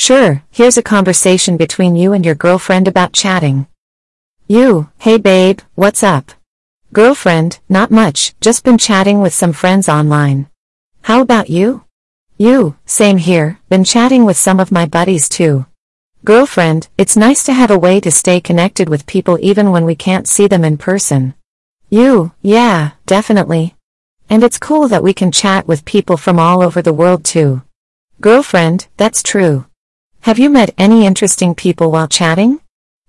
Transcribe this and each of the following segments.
Sure, here's a conversation between you and your girlfriend about chatting. You, hey babe, what's up? Girlfriend, not much, just been chatting with some friends online. How about you? You, same here, been chatting with some of my buddies too. Girlfriend, it's nice to have a way to stay connected with people even when we can't see them in person. You, yeah, definitely. And it's cool that we can chat with people from all over the world too. Girlfriend, that's true. Have you met any interesting people while chatting?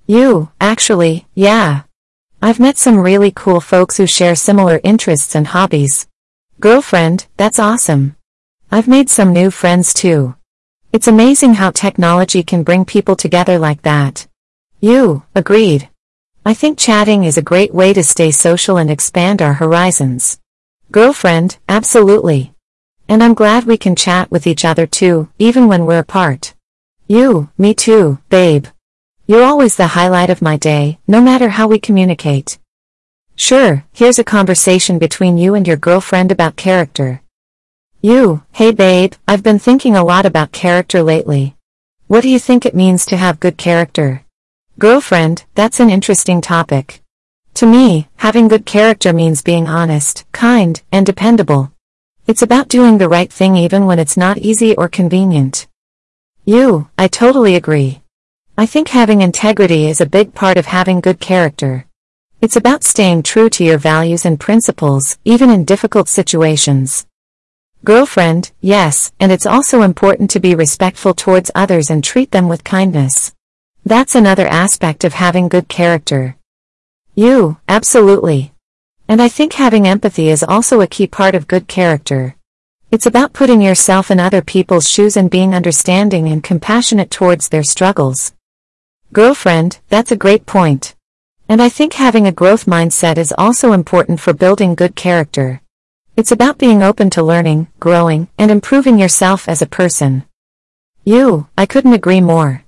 You, actually, yeah. I've met some really cool folks who share similar interests and hobbies. Girlfriend, that's awesome. I've made some new friends too. It's amazing how technology can bring people together like that. You, agreed. I think chatting is a great way to stay social and expand our horizons. Girlfriend, absolutely. And I'm glad we can chat with each other too, even when we're apart. You, me too, babe. You're always the highlight of my day, no matter how we communicate. Sure, here's a conversation between you and your girlfriend about character. You, hey babe, I've been thinking a lot about character lately. What do you think it means to have good character? Girlfriend, that's an interesting topic. To me, having good character means being honest, kind, and dependable. It's about doing the right thing even when it's not easy or convenient. You, I totally agree. I think having integrity is a big part of having good character. It's about staying true to your values and principles, even in difficult situations. Girlfriend, yes, and it's also important to be respectful towards others and treat them with kindness. That's another aspect of having good character. You, absolutely. And I think having empathy is also a key part of good character. It's about putting yourself in other people's shoes and being understanding and compassionate towards their struggles. Girlfriend, that's a great point. And I think having a growth mindset is also important for building good character. It's about being open to learning, growing, and improving yourself as a person. You, I couldn't agree more.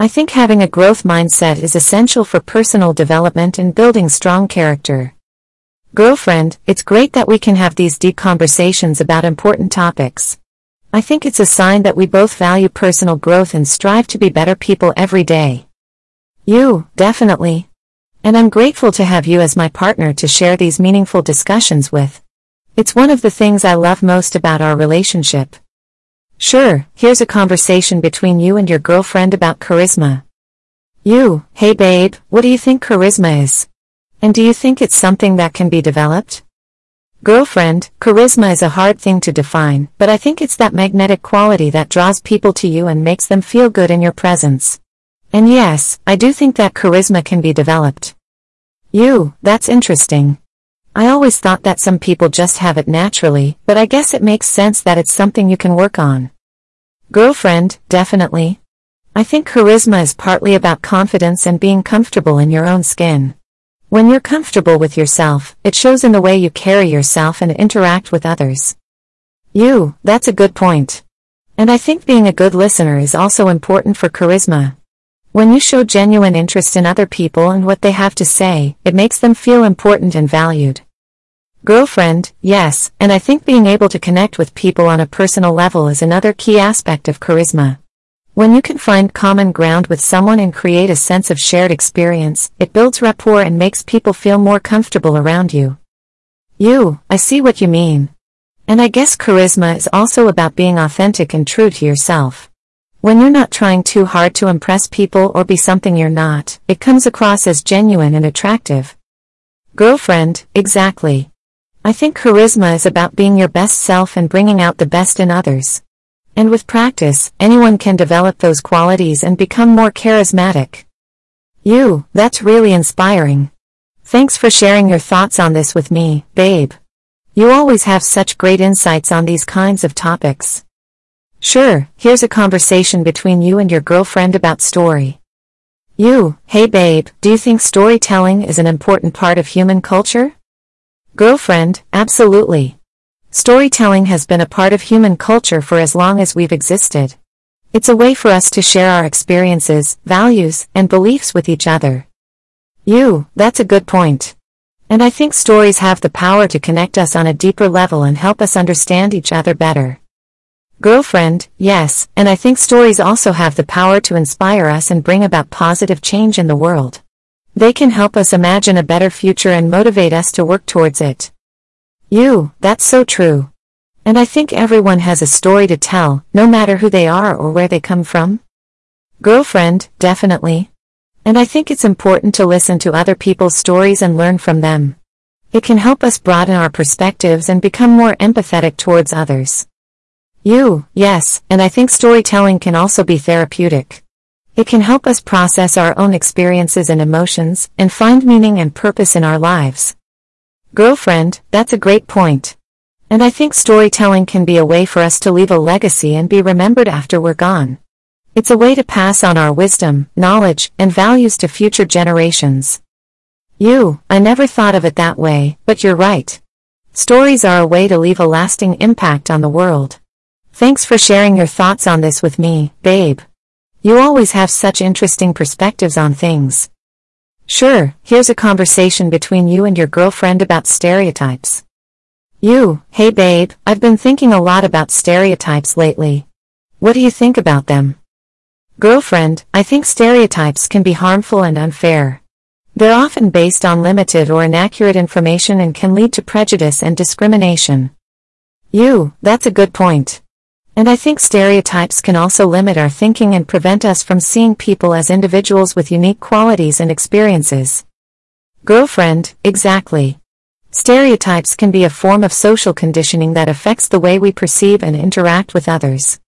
I think having a growth mindset is essential for personal development and building strong character. Girlfriend, it's great that we can have these deep conversations about important topics. I think it's a sign that we both value personal growth and strive to be better people every day. You, definitely. And I'm grateful to have you as my partner to share these meaningful discussions with. It's one of the things I love most about our relationship. Sure, here's a conversation between you and your girlfriend about charisma. You, hey babe, what do you think charisma is? And do you think it's something that can be developed? Girlfriend, charisma is a hard thing to define, but I think it's that magnetic quality that draws people to you and makes them feel good in your presence. And yes, I do think that charisma can be developed. You, that's interesting. I always thought that some people just have it naturally, but I guess it makes sense that it's something you can work on. Girlfriend, definitely. I think charisma is partly about confidence and being comfortable in your own skin. When you're comfortable with yourself, it shows in the way you carry yourself and interact with others. You, that's a good point. And I think being a good listener is also important for charisma. When you show genuine interest in other people and what they have to say, it makes them feel important and valued. Girlfriend, yes, and I think being able to connect with people on a personal level is another key aspect of charisma. When you can find common ground with someone and create a sense of shared experience, it builds rapport and makes people feel more comfortable around you. You, I see what you mean. And I guess charisma is also about being authentic and true to yourself. When you're not trying too hard to impress people or be something you're not, it comes across as genuine and attractive. Girlfriend, exactly. I think charisma is about being your best self and bringing out the best in others. And with practice, anyone can develop those qualities and become more charismatic. You, that's really inspiring. Thanks for sharing your thoughts on this with me, babe. You always have such great insights on these kinds of topics. Sure, here's a conversation between you and your girlfriend about story. You, hey babe, do you think storytelling is an important part of human culture? Girlfriend, absolutely. Storytelling has been a part of human culture for as long as we've existed. It's a way for us to share our experiences, values, and beliefs with each other. You, that's a good point. And I think stories have the power to connect us on a deeper level and help us understand each other better. Girlfriend, yes, and I think stories also have the power to inspire us and bring about positive change in the world. They can help us imagine a better future and motivate us to work towards it. You, that's so true. And I think everyone has a story to tell, no matter who they are or where they come from. Girlfriend, definitely. And I think it's important to listen to other people's stories and learn from them. It can help us broaden our perspectives and become more empathetic towards others. You, yes, and I think storytelling can also be therapeutic. It can help us process our own experiences and emotions and find meaning and purpose in our lives. Girlfriend, that's a great point. And I think storytelling can be a way for us to leave a legacy and be remembered after we're gone. It's a way to pass on our wisdom, knowledge, and values to future generations. You, I never thought of it that way, but you're right. Stories are a way to leave a lasting impact on the world. Thanks for sharing your thoughts on this with me, babe. You always have such interesting perspectives on things. Sure, here's a conversation between you and your girlfriend about stereotypes. You, hey babe, I've been thinking a lot about stereotypes lately. What do you think about them? Girlfriend, I think stereotypes can be harmful and unfair. They're often based on limited or inaccurate information and can lead to prejudice and discrimination. You, that's a good point. And I think stereotypes can also limit our thinking and prevent us from seeing people as individuals with unique qualities and experiences. Girlfriend, exactly. Stereotypes can be a form of social conditioning that affects the way we perceive and interact with others.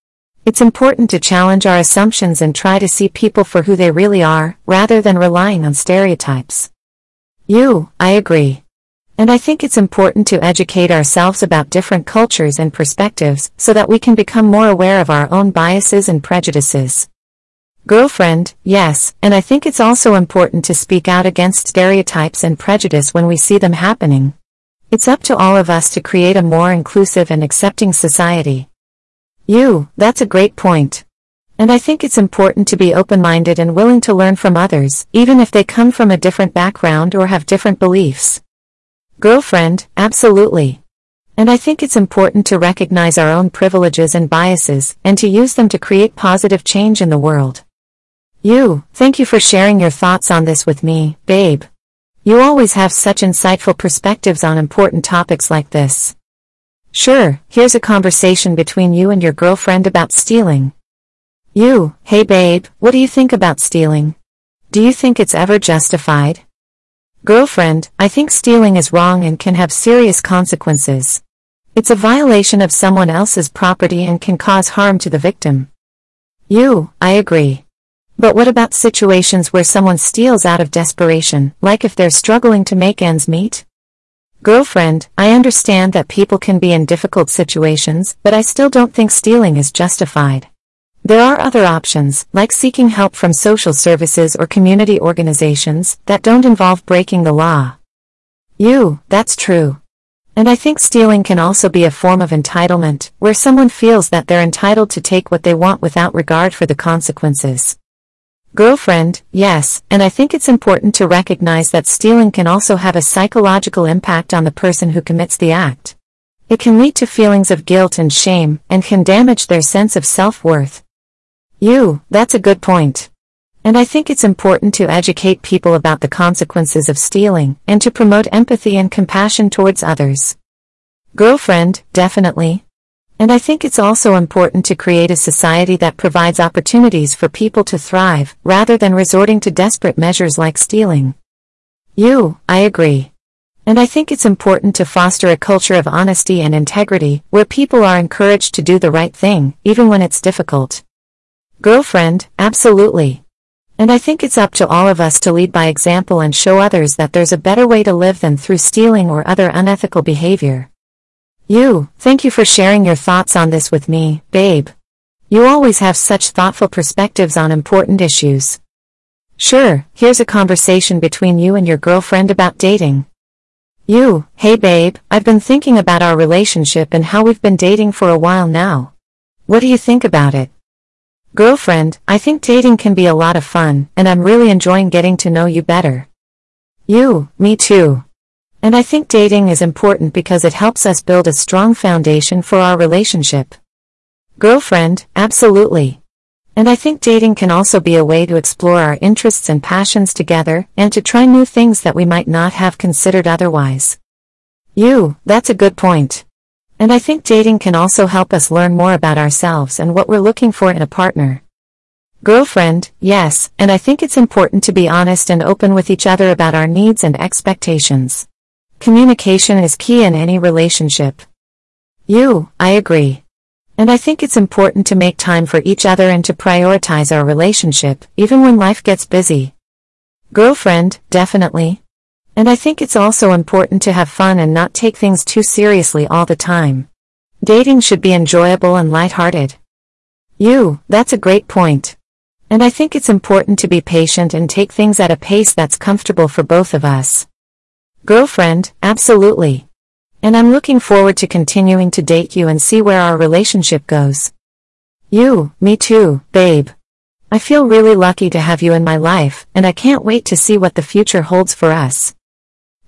It's important to challenge our assumptions and try to see people for who they really are, rather than relying on stereotypes. You, I agree. And I think it's important to educate ourselves about different cultures and perspectives so that we can become more aware of our own biases and prejudices. Girlfriend, yes, and I think it's also important to speak out against stereotypes and prejudice when we see them happening. It's up to all of us to create a more inclusive and accepting society. You, that's a great point. And I think it's important to be open-minded and willing to learn from others, even if they come from a different background or have different beliefs. Girlfriend, absolutely. And I think it's important to recognize our own privileges and biases, and to use them to create positive change in the world. You, thank you for sharing your thoughts on this with me, babe. You always have such insightful perspectives on important topics like this. Sure, here's a conversation between you and your girlfriend about stealing. You, hey babe, what do you think about stealing? Do you think it's ever justified? Girlfriend, I think stealing is wrong and can have serious consequences. It's a violation of someone else's property and can cause harm to the victim. You, I agree. But what about situations where someone steals out of desperation, like if they're struggling to make ends meet? Girlfriend, I understand that people can be in difficult situations, but I still don't think stealing is justified. There are other options, like seeking help from social services or community organizations, that don't involve breaking the law. You, that's true. And I think stealing can also be a form of entitlement, where someone feels that they're entitled to take what they want without regard for the consequences. Girlfriend, yes, and I think it's important to recognize that stealing can also have a psychological impact on the person who commits the act. It can lead to feelings of guilt and shame, and can damage their sense of self-worth. You, that's a good point. And I think it's important to educate people about the consequences of stealing, and to promote empathy and compassion towards others. Girlfriend, definitely. And I think it's also important to create a society that provides opportunities for people to thrive, rather than resorting to desperate measures like stealing. You, I agree. And I think it's important to foster a culture of honesty and integrity, where people are encouraged to do the right thing, even when it's difficult. Girlfriend, absolutely. And I think it's up to all of us to lead by example and show others that there's a better way to live than through stealing or other unethical behavior. You, thank you for sharing your thoughts on this with me, babe. You always have such thoughtful perspectives on important issues. Sure, here's a conversation between you and your girlfriend about dating. You, hey babe, I've been thinking about our relationship and how we've been dating for a while now. What do you think about it? Girlfriend, I think dating can be a lot of fun, and I'm really enjoying getting to know you better. You, me too. And I think dating is important because it helps us build a strong foundation for our relationship. Girlfriend, absolutely. And I think dating can also be a way to explore our interests and passions together and to try new things that we might not have considered otherwise. You, that's a good point. And I think dating can also help us learn more about ourselves and what we're looking for in a partner. Girlfriend, yes, and I think it's important to be honest and open with each other about our needs and expectations. Communication is key in any relationship. You, I agree. And I think it's important to make time for each other and to prioritize our relationship, even when life gets busy. Girlfriend, definitely. And I think it's also important to have fun and not take things too seriously all the time. Dating should be enjoyable and lighthearted. You, that's a great point. And I think it's important to be patient and take things at a pace that's comfortable for both of us. Girlfriend, absolutely. And I'm looking forward to continuing to date you and see where our relationship goes. You, me too, babe. I feel really lucky to have you in my life, and I can't wait to see what the future holds for us.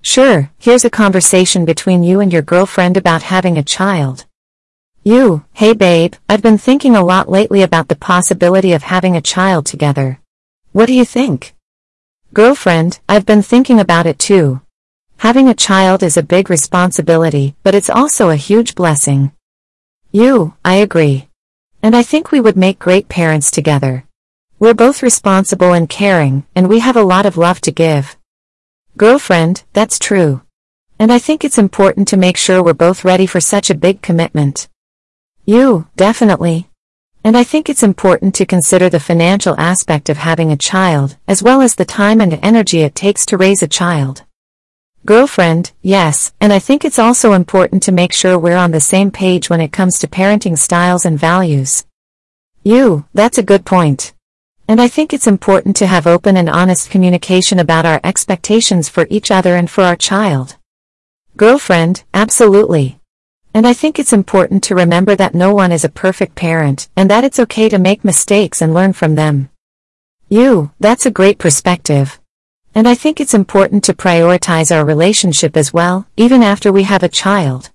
Sure, here's a conversation between you and your girlfriend about having a child. You, hey babe, I've been thinking a lot lately about the possibility of having a child together. What do you think? Girlfriend, I've been thinking about it too. Having a child is a big responsibility, but it's also a huge blessing. You, I agree. And I think we would make great parents together. We're both responsible and caring, and we have a lot of love to give. Girlfriend, that's true. And I think it's important to make sure we're both ready for such a big commitment. You, definitely. And I think it's important to consider the financial aspect of having a child, as well as the time and energy it takes to raise a child. Girlfriend, yes, and I think it's also important to make sure we're on the same page when it comes to parenting styles and values. You, that's a good point. And I think it's important to have open and honest communication about our expectations for each other and for our child. Girlfriend, absolutely. And I think it's important to remember that no one is a perfect parent, and that it's okay to make mistakes and learn from them. You, that's a great perspective. And I think it's important to prioritize our relationship as well, even after we have a child.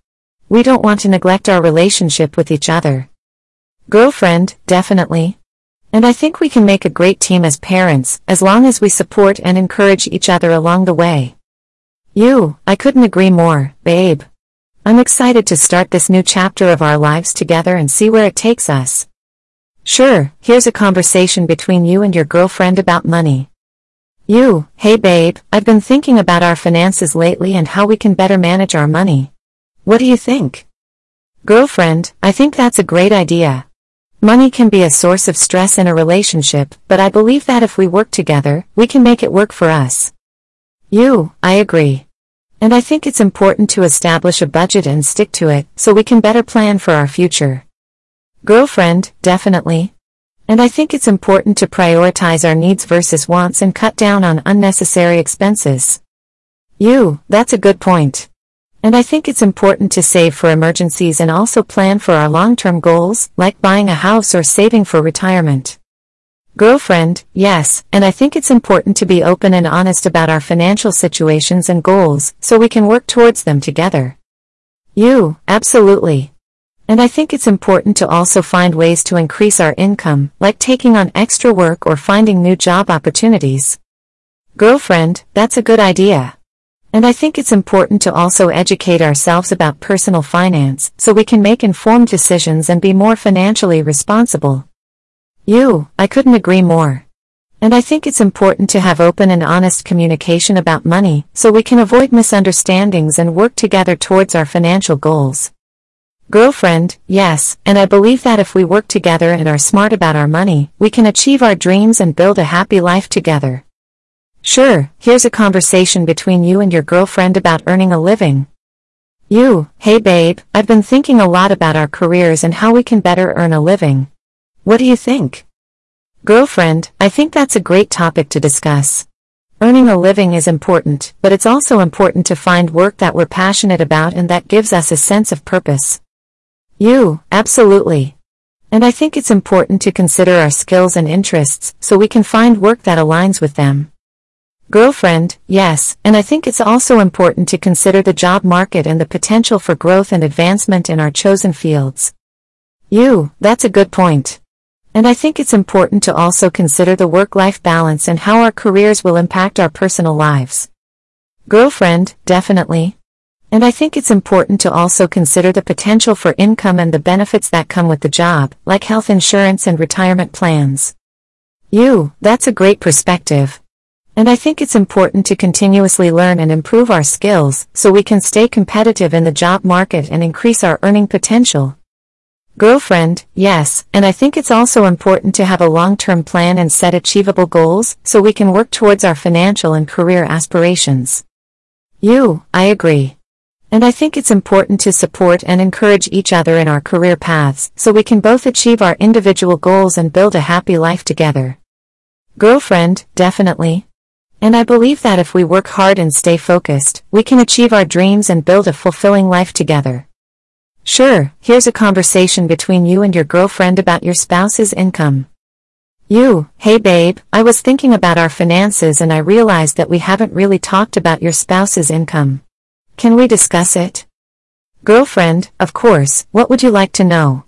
We don't want to neglect our relationship with each other. Girlfriend, definitely. And I think we can make a great team as parents, as long as we support and encourage each other along the way. You, I couldn't agree more, babe. I'm excited to start this new chapter of our lives together and see where it takes us. Sure, here's a conversation between you and your girlfriend about money. You, hey babe, I've been thinking about our finances lately and how we can better manage our money. What do you think? Girlfriend, I think that's a great idea. Money can be a source of stress in a relationship, but I believe that if we work together, we can make it work for us. You, I agree. And I think it's important to establish a budget and stick to it, so we can better plan for our future. Girlfriend, definitely. And I think it's important to prioritize our needs versus wants and cut down on unnecessary expenses. You, that's a good point. And I think it's important to save for emergencies and also plan for our long-term goals, like buying a house or saving for retirement. Girlfriend, yes, and I think it's important to be open and honest about our financial situations and goals, so we can work towards them together. You, absolutely. And I think it's important to also find ways to increase our income, like taking on extra work or finding new job opportunities. Girlfriend, that's a good idea. And I think it's important to also educate ourselves about personal finance, so we can make informed decisions and be more financially responsible. You, I couldn't agree more. And I think it's important to have open and honest communication about money, so we can avoid misunderstandings and work together towards our financial goals. Girlfriend, yes, and I believe that if we work together and are smart about our money, we can achieve our dreams and build a happy life together. Sure, here's a conversation between you and your girlfriend about earning a living. You, hey babe, I've been thinking a lot about our careers and how we can better earn a living. What do you think? Girlfriend, I think that's a great topic to discuss. Earning a living is important, but it's also important to find work that we're passionate about and that gives us a sense of purpose. You, absolutely. And I think it's important to consider our skills and interests so we can find work that aligns with them. Girlfriend, yes, and I think it's also important to consider the job market and the potential for growth and advancement in our chosen fields. You, that's a good point. And I think it's important to also consider the work-life balance and how our careers will impact our personal lives. Girlfriend, definitely. And I think it's important to also consider the potential for income and the benefits that come with the job, like health insurance and retirement plans. You, that's a great perspective. And I think it's important to continuously learn and improve our skills so we can stay competitive in the job market and increase our earning potential. Girlfriend, yes, and I think it's also important to have a long-term plan and set achievable goals so we can work towards our financial and career aspirations. You, I agree. And I think it's important to support and encourage each other in our career paths so we can both achieve our individual goals and build a happy life together. Girlfriend, definitely. And I believe that if we work hard and stay focused, we can achieve our dreams and build a fulfilling life together. Sure, here's a conversation between you and your girlfriend about your spouse's income. You, hey babe, I was thinking about our finances and I realized that we haven't really talked about your spouse's income. Can we discuss it? Girlfriend, of course, what would you like to know?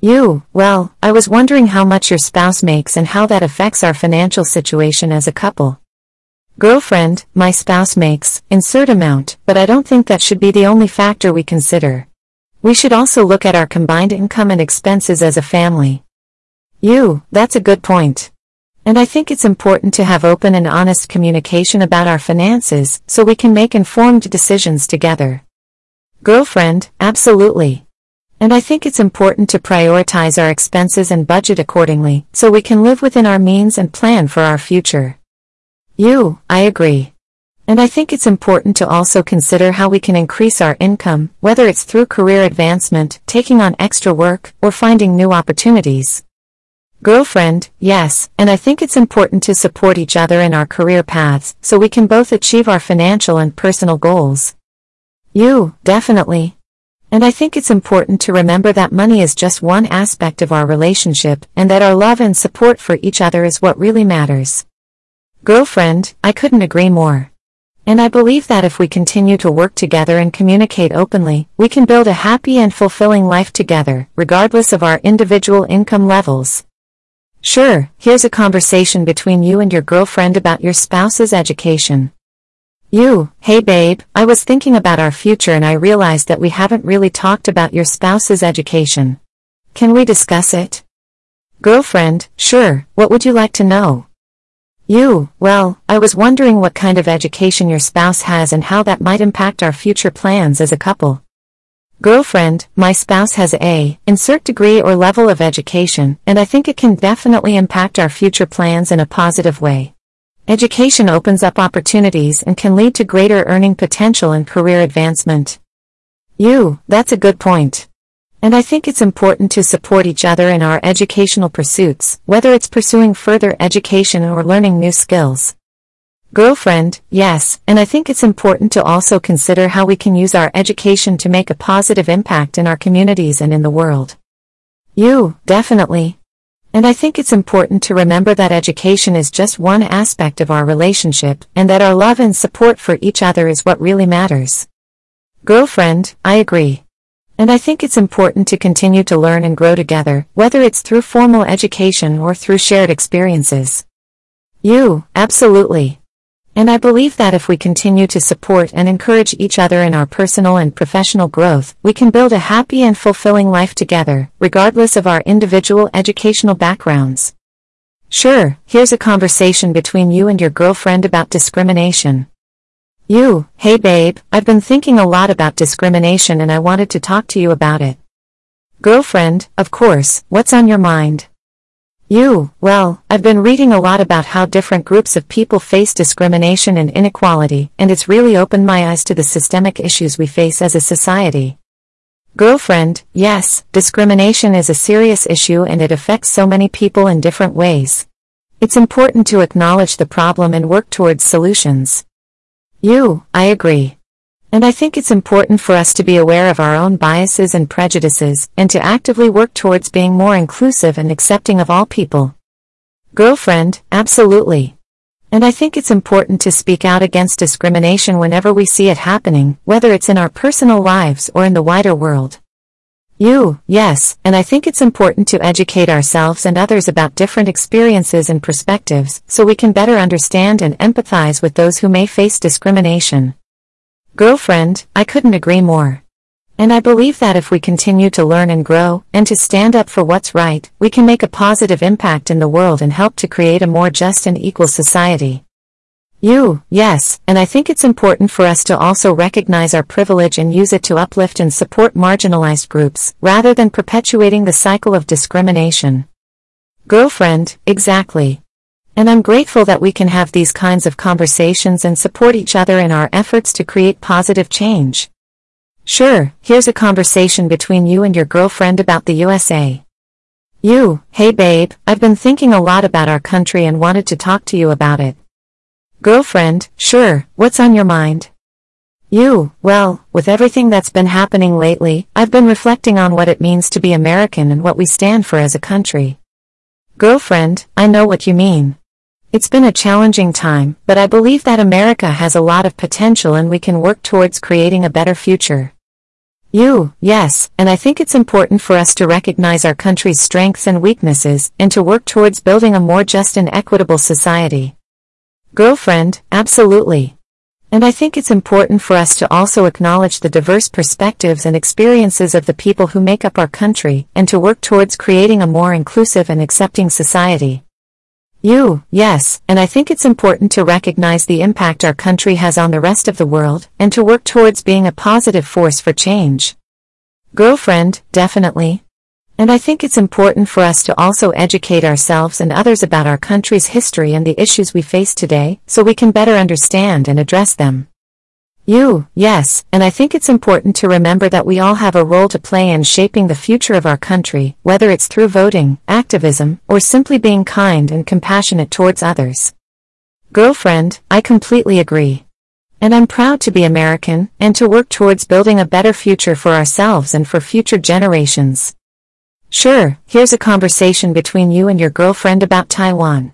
You, well, I was wondering how much your spouse makes and how that affects our financial situation as a couple. Girlfriend, my spouse makes, insert amount, but I don't think that should be the only factor we consider. We should also look at our combined income and expenses as a family. You, that's a good point. And I think it's important to have open and honest communication about our finances so we can make informed decisions together. Girlfriend, absolutely. And I think it's important to prioritize our expenses and budget accordingly, so we can live within our means and plan for our future. You, I agree. And I think it's important to also consider how we can increase our income, whether it's through career advancement, taking on extra work, or finding new opportunities. Girlfriend, yes, and I think it's important to support each other in our career paths, so we can both achieve our financial and personal goals. You, definitely. And I think it's important to remember that money is just one aspect of our relationship and that our love and support for each other is what really matters. Girlfriend, I couldn't agree more. And I believe that if we continue to work together and communicate openly, we can build a happy and fulfilling life together, regardless of our individual income levels. Sure, here's a conversation between you and your girlfriend about your spouse's education. You, hey babe, I was thinking about our future and I realized that we haven't really talked about your spouse's education. Can we discuss it? Girlfriend, sure, what would you like to know? You, well, I was wondering what kind of education your spouse has and how that might impact our future plans as a couple. Girlfriend, my spouse has a, insert degree or level of education, and I think it can definitely impact our future plans in a positive way. Education opens up opportunities and can lead to greater earning potential and career advancement. You, that's a good point. And I think it's important to support each other in our educational pursuits, whether it's pursuing further education or learning new skills. Girlfriend, yes, and I think it's important to also consider how we can use our education to make a positive impact in our communities and in the world. You, definitely. And I think it's important to remember that education is just one aspect of our relationship and that our love and support for each other is what really matters. Girlfriend, I agree. And I think it's important to continue to learn and grow together, whether it's through formal education or through shared experiences. You, absolutely. And I believe that if we continue to support and encourage each other in our personal and professional growth, we can build a happy and fulfilling life together, regardless of our individual educational backgrounds. Sure, here's a conversation between you and your girlfriend about discrimination. You, hey babe, I've been thinking a lot about discrimination and I wanted to talk to you about it. Girlfriend, of course, what's on your mind? You, well, I've been reading a lot about how different groups of people face discrimination and inequality, and it's really opened my eyes to the systemic issues we face as a society. Girlfriend, yes, discrimination is a serious issue and it affects so many people in different ways. It's important to acknowledge the problem and work towards solutions. You, I agree. And I think it's important for us to be aware of our own biases and prejudices, and to actively work towards being more inclusive and accepting of all people. Girlfriend, absolutely. And I think it's important to speak out against discrimination whenever we see it happening, whether it's in our personal lives or in the wider world. You, yes, and I think it's important to educate ourselves and others about different experiences and perspectives so we can better understand and empathize with those who may face discrimination. Girlfriend, I couldn't agree more. And I believe that if we continue to learn and grow, and to stand up for what's right, we can make a positive impact in the world and help to create a more just and equal society. You, yes, and I think it's important for us to also recognize our privilege and use it to uplift and support marginalized groups, rather than perpetuating the cycle of discrimination. Girlfriend, exactly. And I'm grateful that we can have these kinds of conversations and support each other in our efforts to create positive change. Sure, here's a conversation between you and your girlfriend about the USA. You, hey babe, I've been thinking a lot about our country and wanted to talk to you about it. Girlfriend, sure, what's on your mind? You, well, with everything that's been happening lately, I've been reflecting on what it means to be American and what we stand for as a country. Girlfriend, I know what you mean. It's been a challenging time, but I believe that America has a lot of potential and we can work towards creating a better future. You, yes, and I think it's important for us to recognize our country's strengths and weaknesses, and to work towards building a more just and equitable society. Girlfriend, absolutely. And I think it's important for us to also acknowledge the diverse perspectives and experiences of the people who make up our country, and to work towards creating a more inclusive and accepting society. You, yes, and I think it's important to recognize the impact our country has on the rest of the world, and to work towards being a positive force for change. Girlfriend, definitely. And I think it's important for us to also educate ourselves and others about our country's history and the issues we face today, so we can better understand and address them. You, yes, and I think it's important to remember that we all have a role to play in shaping the future of our country, whether it's through voting, activism, or simply being kind and compassionate towards others. Girlfriend, I completely agree. And I'm proud to be American, and to work towards building a better future for ourselves and for future generations. Sure, here's a conversation between you and your girlfriend about Taiwan.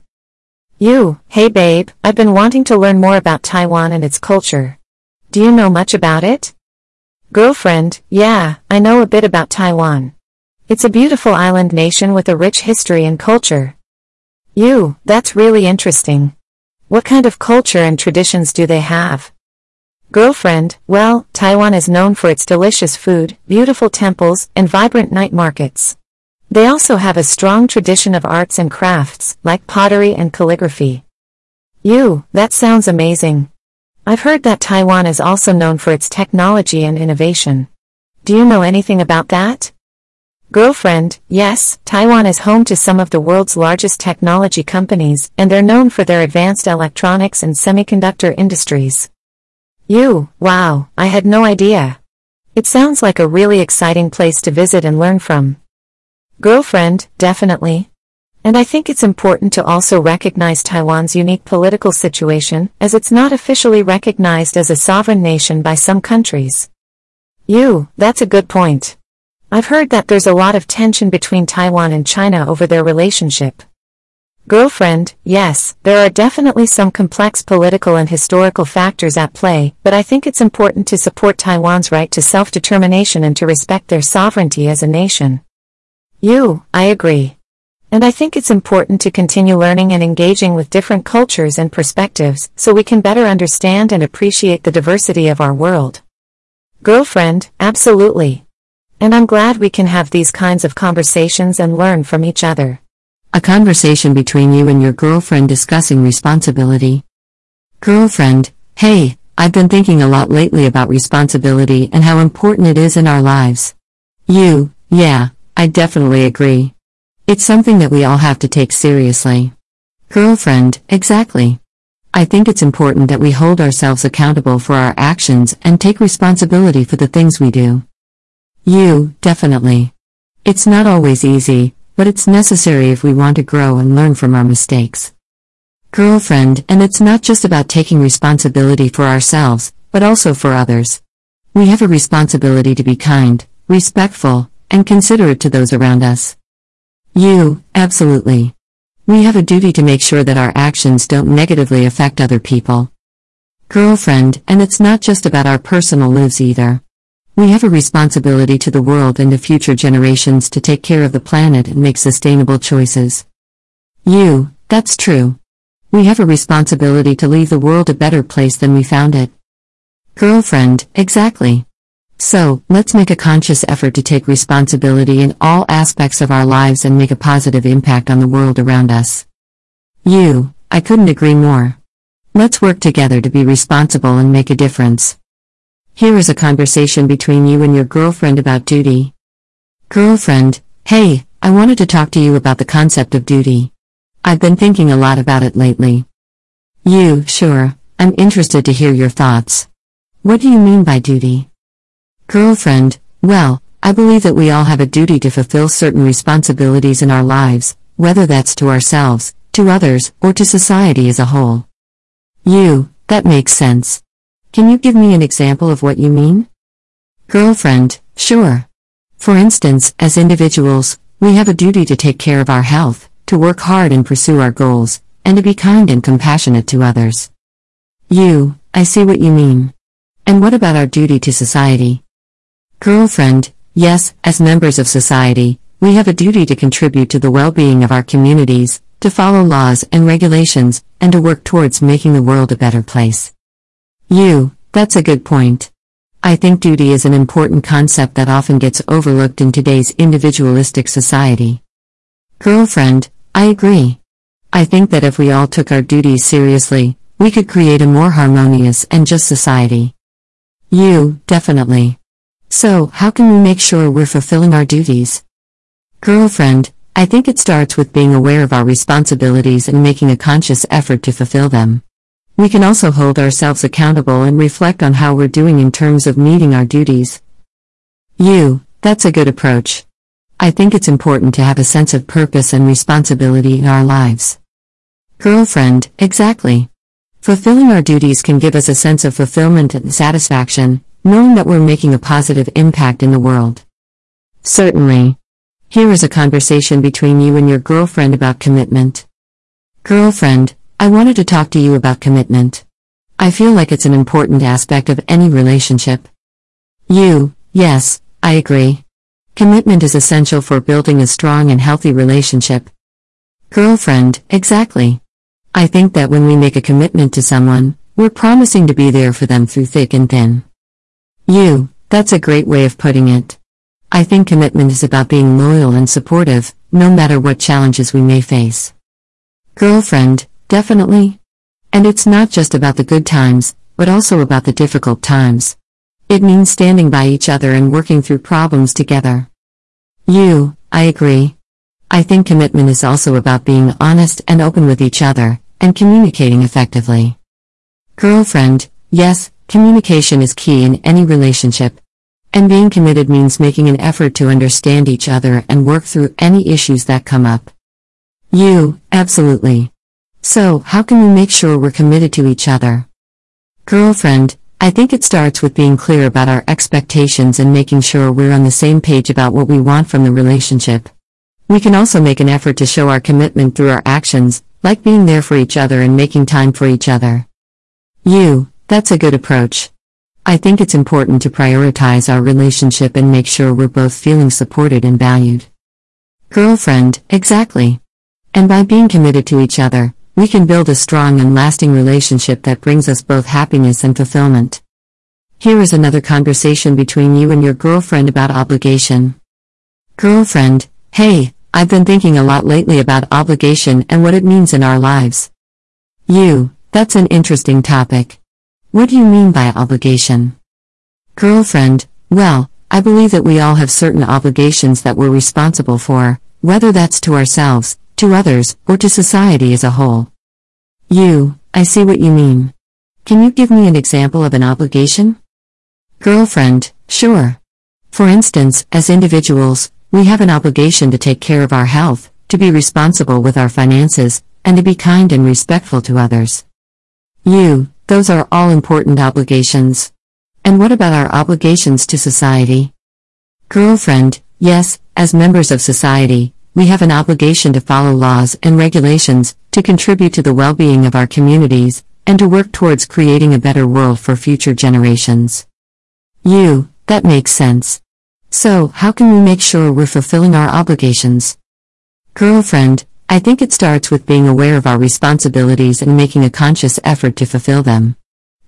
You, hey babe, I've been wanting to learn more about Taiwan and its culture. Do you know much about it? Girlfriend, yeah, I know a bit about Taiwan. It's a beautiful island nation with a rich history and culture. You, that's really interesting. What kind of culture and traditions do they have? Girlfriend, well, Taiwan is known for its delicious food, beautiful temples, and vibrant night markets. They also have a strong tradition of arts and crafts, like pottery and calligraphy. You, that sounds amazing. I've heard that Taiwan is also known for its technology and innovation. Do you know anything about that? Girlfriend, yes, Taiwan is home to some of the world's largest technology companies, and they're known for their advanced electronics and semiconductor industries. You, wow, I had no idea. It sounds like a really exciting place to visit and learn from. Girlfriend, definitely. And I think it's important to also recognize Taiwan's unique political situation, as it's not officially recognized as a sovereign nation by some countries. You, that's a good point. I've heard that there's a lot of tension between Taiwan and China over their relationship. Girlfriend, yes, there are definitely some complex political and historical factors at play, but I think it's important to support Taiwan's right to self-determination and to respect their sovereignty as a nation. You, I agree. And I think it's important to continue learning and engaging with different cultures and perspectives so we can better understand and appreciate the diversity of our world. Girlfriend, absolutely. And I'm glad we can have these kinds of conversations and learn from each other. A conversation between you and your girlfriend discussing responsibility. Girlfriend, hey, I've been thinking a lot lately about responsibility and how important it is in our lives. You, yeah, I definitely agree. It's something that we all have to take seriously. Girlfriend, exactly. I think it's important that we hold ourselves accountable for our actions and take responsibility for the things we do. You, definitely. It's not always easy, but it's necessary if we want to grow and learn from our mistakes. Girlfriend, and it's not just about taking responsibility for ourselves, but also for others. We have a responsibility to be kind, respectful, and considerate to those around us. You, absolutely. We have a duty to make sure that our actions don't negatively affect other people. Girlfriend, and it's not just about our personal lives either. We have a responsibility to the world and to future generations to take care of the planet and make sustainable choices. You, that's true. We have a responsibility to leave the world a better place than we found it. Girlfriend, exactly. So, let's make a conscious effort to take responsibility in all aspects of our lives and make a positive impact on the world around us. You, I couldn't agree more. Let's work together to be responsible and make a difference. Here is a conversation between you and your girlfriend about duty. Girlfriend, hey, I wanted to talk to you about the concept of duty. I've been thinking a lot about it lately. You, sure, I'm interested to hear your thoughts. What do you mean by duty? Girlfriend, well, I believe that we all have a duty to fulfill certain responsibilities in our lives, whether that's to ourselves, to others, or to society as a whole. You, that makes sense. Can you give me an example of what you mean? Girlfriend, sure. For instance, as individuals, we have a duty to take care of our health, to work hard and pursue our goals, and to be kind and compassionate to others. You, I see what you mean. And what about our duty to society? Girlfriend, yes, as members of society, we have a duty to contribute to the well being of our communities, to follow laws and regulations, and to work towards making the world a better place. You, that's a good point. I think duty is an important concept that often gets overlooked in today's individualistic society. Girlfriend, I agree. I think that if we all took our duties seriously, we could create a more harmonious and just society. You, definitely. So, how can we make sure we're fulfilling our duties? Girlfriend, I think it starts with being aware of our responsibilities and making a conscious effort to fulfill them. We can also hold ourselves accountable and reflect on how we're doing in terms of meeting our duties. You, that's a good approach. I think it's important to have a sense of purpose and responsibility in our lives. Girlfriend, exactly. Fulfilling our duties can give us a sense of fulfillment and satisfaction, knowing that we're making a positive impact in the world. Certainly. Here is a conversation between you and your girlfriend about commitment. Girlfriend, I wanted to talk to you about commitment. I feel like it's an important aspect of any relationship. You, yes, I agree. Commitment is essential for building a strong and healthy relationship. Girlfriend, exactly. I think that when we make a commitment to someone, we're promising to be there for them through thick and thin. You, that's a great way of putting it. I think commitment is about being loyal and supportive, no matter what challenges we may face. Girlfriend, Definitely. And it's not just about the good times, but also about the difficult times. It means standing by each other and working through problems together. You, I agree. I think commitment is also about being honest and open with each other, and communicating effectively. Girlfriend, yes, communication is key in any relationship. And being committed means making an effort to understand each other and work through any issues that come up. You, absolutely. So, how can we make sure we're committed to each other? Girlfriend, I think it starts with being clear about our expectations and making sure we're on the same page about what we want from the relationship. We can also make an effort to show our commitment through our actions, like being there for each other and making time for each other. You, that's a good approach. I think it's important to prioritize our relationship and make sure we're both feeling supported and valued. Girlfriend, exactly. And by being committed to each other, we can build a strong and lasting relationship that brings us both happiness and fulfillment. Here is another conversation between you and your girlfriend about obligation. Girlfriend, hey, I've been thinking a lot lately about obligation and what it means in our lives. You, that's an interesting topic. What do you mean by obligation? Girlfriend, well, I believe that we all have certain obligations that we're responsible for, whether that's to ourselves, to others, or to society as a whole. You, I see what you mean. Can you give me an example of an obligation? Girlfriend, sure. For instance, as individuals, we have an obligation to take care of our health, to be responsible with our finances, and to be kind and respectful to others. You, those are all important obligations. And what about our obligations to society? Girlfriend, yes, as members of society, we have an obligation to follow laws and regulations, to contribute to the well being of our communities, and to work towards creating a better world for future generations. You, that makes sense. So, how can we make sure we're fulfilling our obligations? Girlfriend, I think it starts with being aware of our responsibilities and making a conscious effort to fulfill them.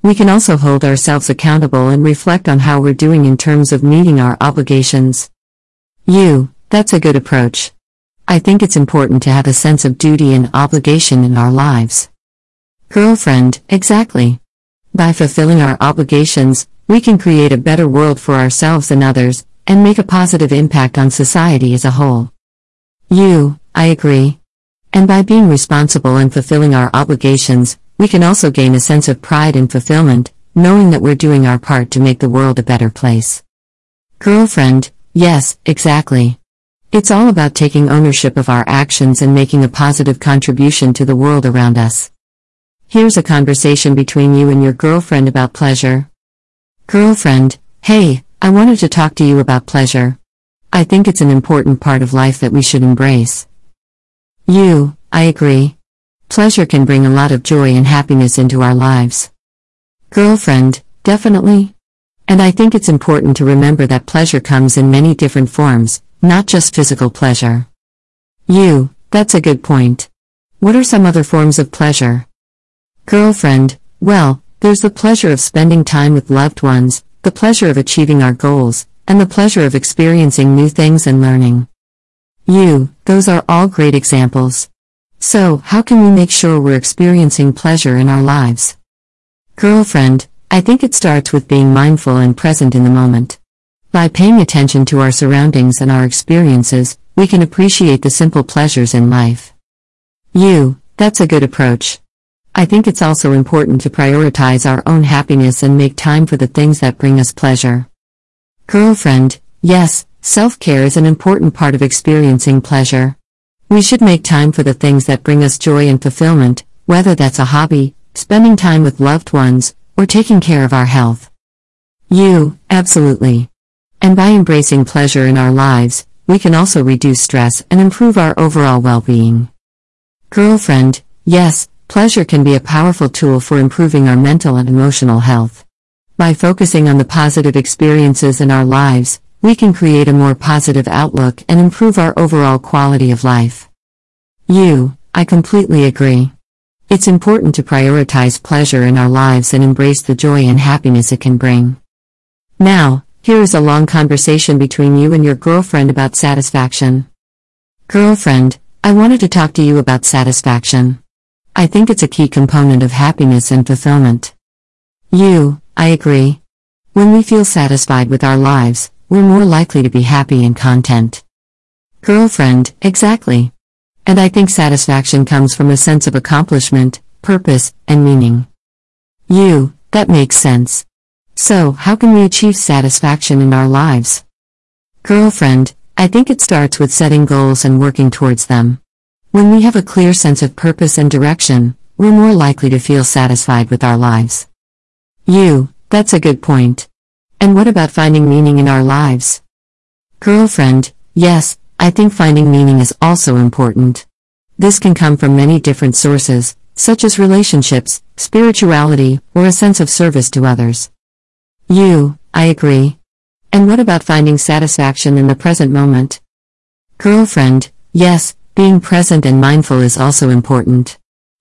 We can also hold ourselves accountable and reflect on how we're doing in terms of meeting our obligations. You, that's a good approach. I think it's important to have a sense of duty and obligation in our lives. Girlfriend, exactly. By fulfilling our obligations, we can create a better world for ourselves and others, and make a positive impact on society as a whole. You, I agree. And by being responsible and fulfilling our obligations, we can also gain a sense of pride and fulfillment, knowing that we're doing our part to make the world a better place. Girlfriend, yes, exactly. It's all about taking ownership of our actions and making a positive contribution to the world around us. Here's a conversation between you and your girlfriend about pleasure. Girlfriend, hey, I wanted to talk to you about pleasure. I think it's an important part of life that we should embrace. You, I agree. Pleasure can bring a lot of joy and happiness into our lives. Girlfriend, definitely. And I think it's important to remember that pleasure comes in many different forms, not just physical pleasure. You, that's a good point. What are some other forms of pleasure? Girlfriend, well, there's the pleasure of spending time with loved ones, the pleasure of achieving our goals, and the pleasure of experiencing new things and learning. You, those are all great examples. So, how can we make sure we're experiencing pleasure in our lives? Girlfriend, I think it starts with being mindful and present in the moment. By paying attention to our surroundings and our experiences, we can appreciate the simple pleasures in life. You, that's a good approach. I think it's also important to prioritize our own happiness and make time for the things that bring us pleasure. Girlfriend, yes, self care is an important part of experiencing pleasure. We should make time for the things that bring us joy and fulfillment, whether that's a hobby, spending time with loved ones, or taking care of our health. You, absolutely. And by embracing pleasure in our lives, we can also reduce stress and improve our overall well being. Girlfriend, yes, Pleasure can be a powerful tool for improving our mental and emotional health. By focusing on the positive experiences in our lives, we can create a more positive outlook and improve our overall quality of life. You, I completely agree. It's important to prioritize pleasure in our lives and embrace the joy and happiness it can bring. Now, here is a long conversation between you and your girlfriend about satisfaction. Girlfriend, I wanted to talk to you about satisfaction. I think it's a key component of happiness and fulfillment. You, I agree. When we feel satisfied with our lives, we're more likely to be happy and content. Girlfriend, exactly. And I think satisfaction comes from a sense of accomplishment, purpose, and meaning. You, that makes sense. So, how can we achieve satisfaction in our lives? Girlfriend, I think it starts with setting goals and working towards them. When we have a clear sense of purpose and direction, we're more likely to feel satisfied with our lives. You, that's a good point. And what about finding meaning in our lives? Girlfriend, yes, I think finding meaning is also important. This can come from many different sources, such as relationships, spirituality, or a sense of service to others. You, I agree. And what about finding satisfaction in the present moment? Girlfriend, yes, being present and mindful is also important.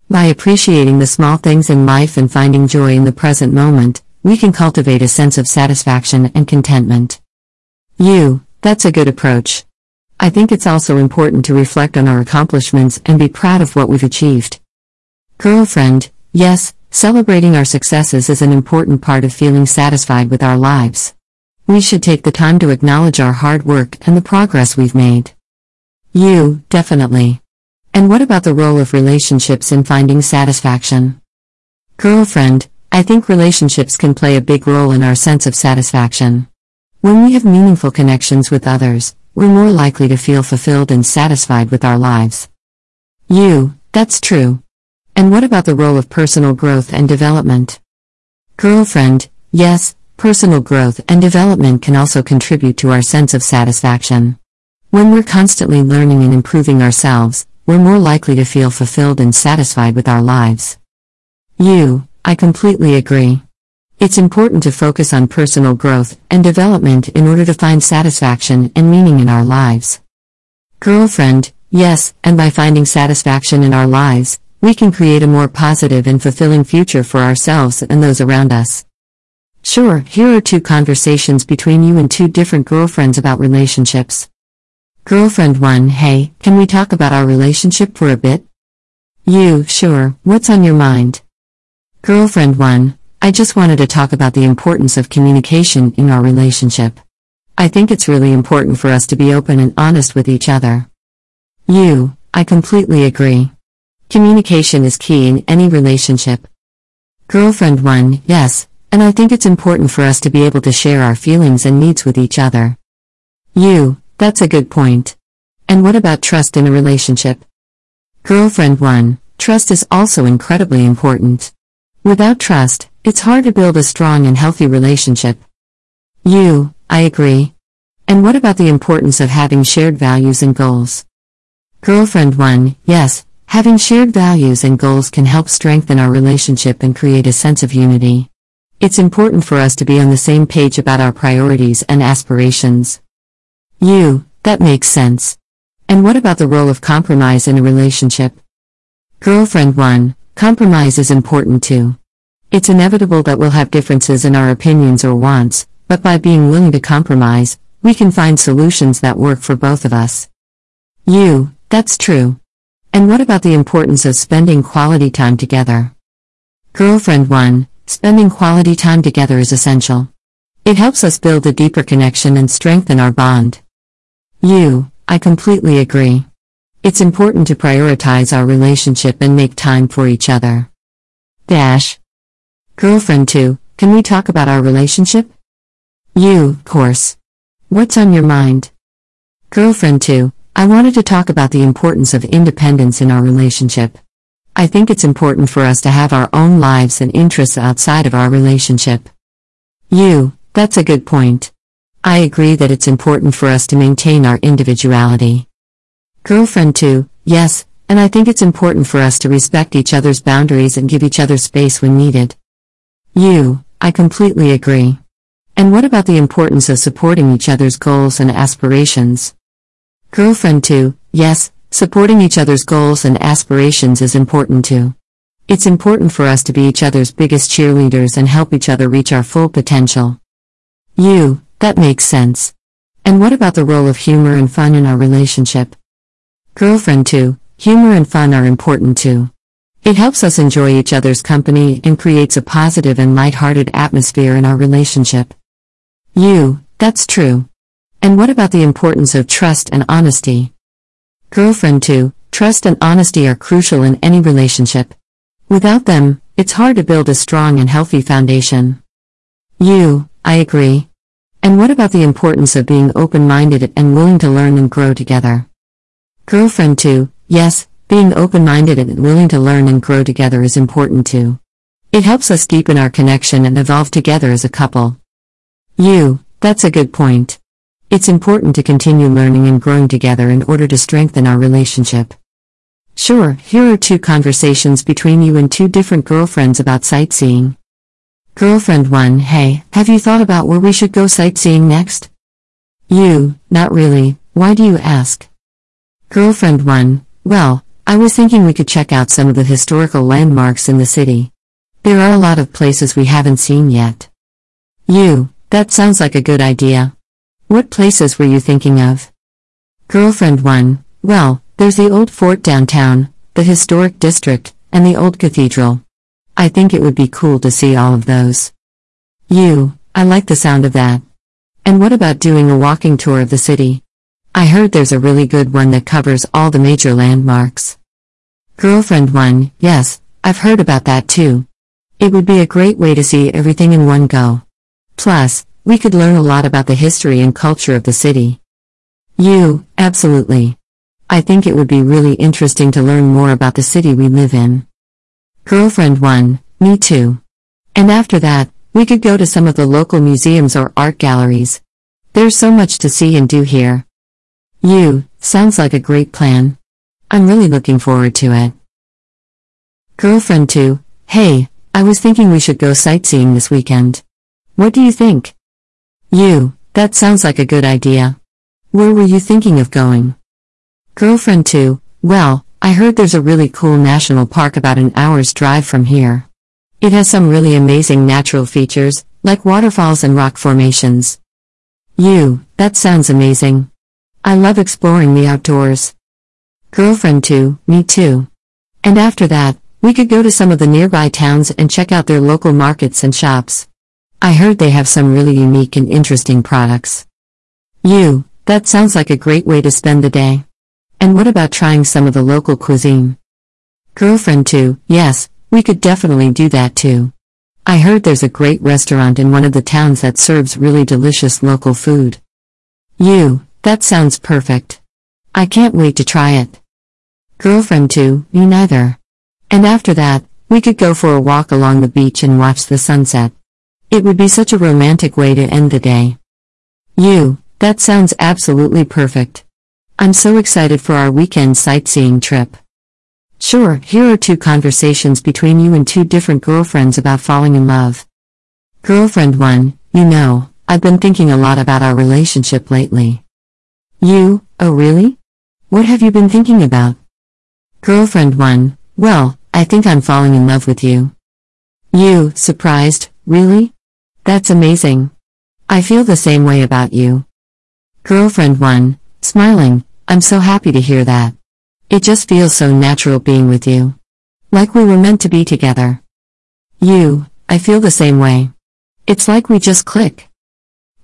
By appreciating the small things in life and finding joy in the present moment, we can cultivate a sense of satisfaction and contentment. You, that's a good approach. I think it's also important to reflect on our accomplishments and be proud of what we've achieved. Girlfriend, yes, celebrating our successes is an important part of feeling satisfied with our lives. We should take the time to acknowledge our hard work and the progress we've made. You, definitely. And what about the role of relationships in finding satisfaction? Girlfriend, I think relationships can play a big role in our sense of satisfaction. When we have meaningful connections with others, we're more likely to feel fulfilled and satisfied with our lives. You, that's true. And what about the role of personal growth and development? Girlfriend, yes, personal growth and development can also contribute to our sense of satisfaction. When we're constantly learning and improving ourselves, we're more likely to feel fulfilled and satisfied with our lives. You, I completely agree. It's important to focus on personal growth and development in order to find satisfaction and meaning in our lives. Girlfriend, yes, and by finding satisfaction in our lives, we can create a more positive and fulfilling future for ourselves and those around us. Sure, here are two conversations between you and two different girlfriends about relationships. Girlfriend 1 Hey, can we talk about our relationship for a bit? You, sure, what's on your mind? Girlfriend 1 I just wanted to talk about the importance of communication in our relationship. I think it's really important for us to be open and honest with each other. You, I completely agree. Communication is key in any relationship. Girlfriend 1 Yes, and I think it's important for us to be able to share our feelings and needs with each other. You, that's a good point. And what about trust in a relationship? Girlfriend 1 Trust is also incredibly important. Without trust, it's hard to build a strong and healthy relationship. You, I agree. And what about the importance of having shared values and goals? Girlfriend 1 Yes, having shared values and goals can help strengthen our relationship and create a sense of unity. It's important for us to be on the same page about our priorities and aspirations. You, that makes sense. And what about the role of compromise in a relationship? Girlfriend 1, compromise is important too. It's inevitable that we'll have differences in our opinions or wants, but by being willing to compromise, we can find solutions that work for both of us. You, that's true. And what about the importance of spending quality time together? Girlfriend 1, Spending quality time together is essential. It helps us build a deeper connection and strengthen our bond. You, I completely agree. It's important to prioritize our relationship and make time for each other. Dash. Girlfriend 2, can we talk about our relationship? You, of course. What's on your mind? Girlfriend 2, I wanted to talk about the importance of independence in our relationship. I think it's important for us to have our own lives and interests outside of our relationship. You, that's a good point. I agree that it's important for us to maintain our individuality. Girlfriend 2, yes, and I think it's important for us to respect each other's boundaries and give each other space when needed. You, I completely agree. And what about the importance of supporting each other's goals and aspirations? Girlfriend 2, yes, Supporting each other's goals and aspirations is important too. It's important for us to be each other's biggest cheerleaders and help each other reach our full potential. You, that makes sense. And what about the role of humor and fun in our relationship? Girlfriend 2, humor and fun are important too. It helps us enjoy each other's company and creates a positive and light-hearted atmosphere in our relationship. You, that's true. And what about the importance of trust and honesty? Girlfriend 2, trust and honesty are crucial in any relationship. Without them, it's hard to build a strong and healthy foundation. You, I agree. And what about the importance of being open minded and willing to learn and grow together? Girlfriend 2, yes, being open minded and willing to learn and grow together is important too. It helps us deepen our connection and evolve together as a couple. You, that's a good point. It's important to continue learning and growing together in order to strengthen our relationship. Sure, here are two conversations between you and two different girlfriends about sightseeing. Girlfriend 1 Hey, have you thought about where we should go sightseeing next? You, not really, why do you ask? Girlfriend 1 Well, I was thinking we could check out some of the historical landmarks in the city. There are a lot of places we haven't seen yet. You, that sounds like a good idea. What places were you thinking of? Girlfriend 1 Well, there's the old fort downtown, the historic district, and the old cathedral. I think it would be cool to see all of those. You, I like the sound of that. And what about doing a walking tour of the city? I heard there's a really good one that covers all the major landmarks. Girlfriend 1 Yes, I've heard about that too. It would be a great way to see everything in one go. Plus, we could learn a lot about the history and culture of the city. You, absolutely. I think it would be really interesting to learn more about the city we live in. Girlfriend 1, me too. And after that, we could go to some of the local museums or art galleries. There's so much to see and do here. You, sounds like a great plan. I'm really looking forward to it. Girlfriend 2, hey, I was thinking we should go sightseeing this weekend. What do you think? You, that sounds like a good idea. Where were you thinking of going? Girlfriend 2, well, I heard there's a really cool national park about an hour's drive from here. It has some really amazing natural features, like waterfalls and rock formations. You, that sounds amazing. I love exploring the outdoors. Girlfriend 2, me too. And after that, we could go to some of the nearby towns and check out their local markets and shops. I heard they have some really unique and interesting products. You, that sounds like a great way to spend the day. And what about trying some of the local cuisine? Girlfriend 2, yes, we could definitely do that too. I heard there's a great restaurant in one of the towns that serves really delicious local food. You, that sounds perfect. I can't wait to try it. Girlfriend 2, me neither. And after that, we could go for a walk along the beach and watch the sunset. It would be such a romantic way to end the day. You, that sounds absolutely perfect. I'm so excited for our weekend sightseeing trip. Sure, here are two conversations between you and two different girlfriends about falling in love. Girlfriend 1, you know, I've been thinking a lot about our relationship lately. You, oh really? What have you been thinking about? Girlfriend 1, well, I think I'm falling in love with you. You, surprised, really? That's amazing. I feel the same way about you. Girlfriend 1, smiling, I'm so happy to hear that. It just feels so natural being with you. Like we were meant to be together. You, I feel the same way. It's like we just click.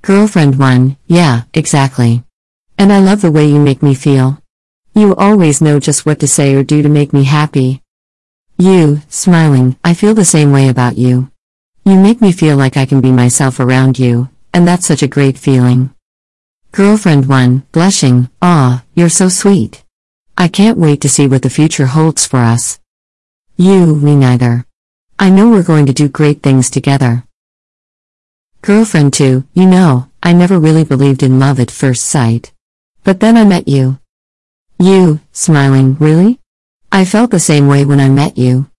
Girlfriend 1, yeah, exactly. And I love the way you make me feel. You always know just what to say or do to make me happy. You, smiling, I feel the same way about you. You make me feel like I can be myself around you, and that's such a great feeling. Girlfriend 1, blushing, aw, you're so sweet. I can't wait to see what the future holds for us. You, me neither. I know we're going to do great things together. Girlfriend 2, you know, I never really believed in love at first sight. But then I met you. You, smiling, really? I felt the same way when I met you.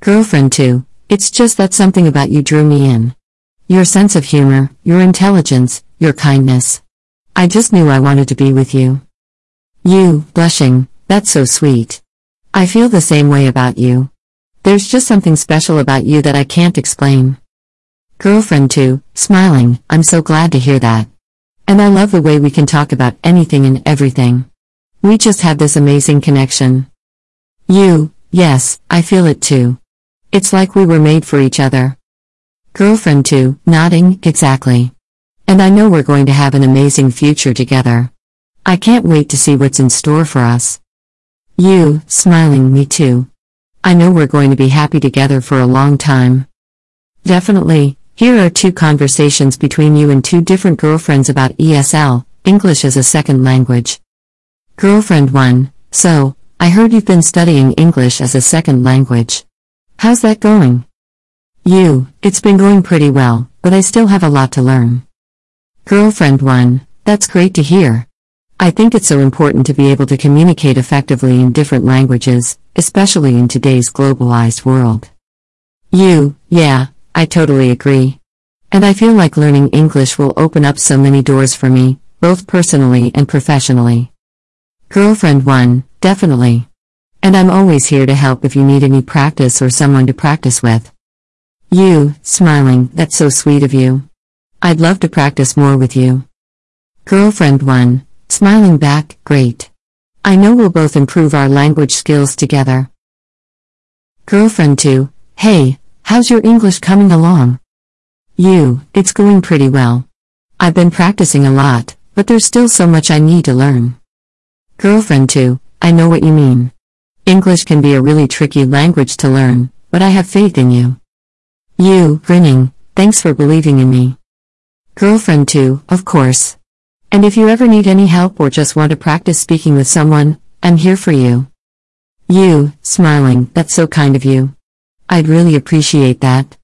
Girlfriend 2, it's just that something about you drew me in. Your sense of humor, your intelligence, your kindness. I just knew I wanted to be with you. You, blushing, that's so sweet. I feel the same way about you. There's just something special about you that I can't explain. Girlfriend 2, smiling, I'm so glad to hear that. And I love the way we can talk about anything and everything. We just have this amazing connection. You, yes, I feel it too. It's like we were made for each other. Girlfriend 2, nodding, exactly. And I know we're going to have an amazing future together. I can't wait to see what's in store for us. You, smiling, me too. I know we're going to be happy together for a long time. Definitely, here are two conversations between you and two different girlfriends about ESL, English as a second language. Girlfriend 1, so, I heard you've been studying English as a second language. How's that going? You, it's been going pretty well, but I still have a lot to learn. Girlfriend 1, that's great to hear. I think it's so important to be able to communicate effectively in different languages, especially in today's globalized world. You, yeah, I totally agree. And I feel like learning English will open up so many doors for me, both personally and professionally. Girlfriend 1, definitely. And I'm always here to help if you need any practice or someone to practice with. You, smiling, that's so sweet of you. I'd love to practice more with you. Girlfriend 1, Smiling back, great. I know we'll both improve our language skills together. Girlfriend 2, hey, how's your English coming along? You, it's going pretty well. I've been practicing a lot, but there's still so much I need to learn. Girlfriend 2, I know what you mean. English can be a really tricky language to learn, but I have faith in you. You, grinning, thanks for believing in me. Girlfriend 2, of course. And if you ever need any help or just want to practice speaking with someone, I'm here for you. You, smiling, that's so kind of you. I'd really appreciate that.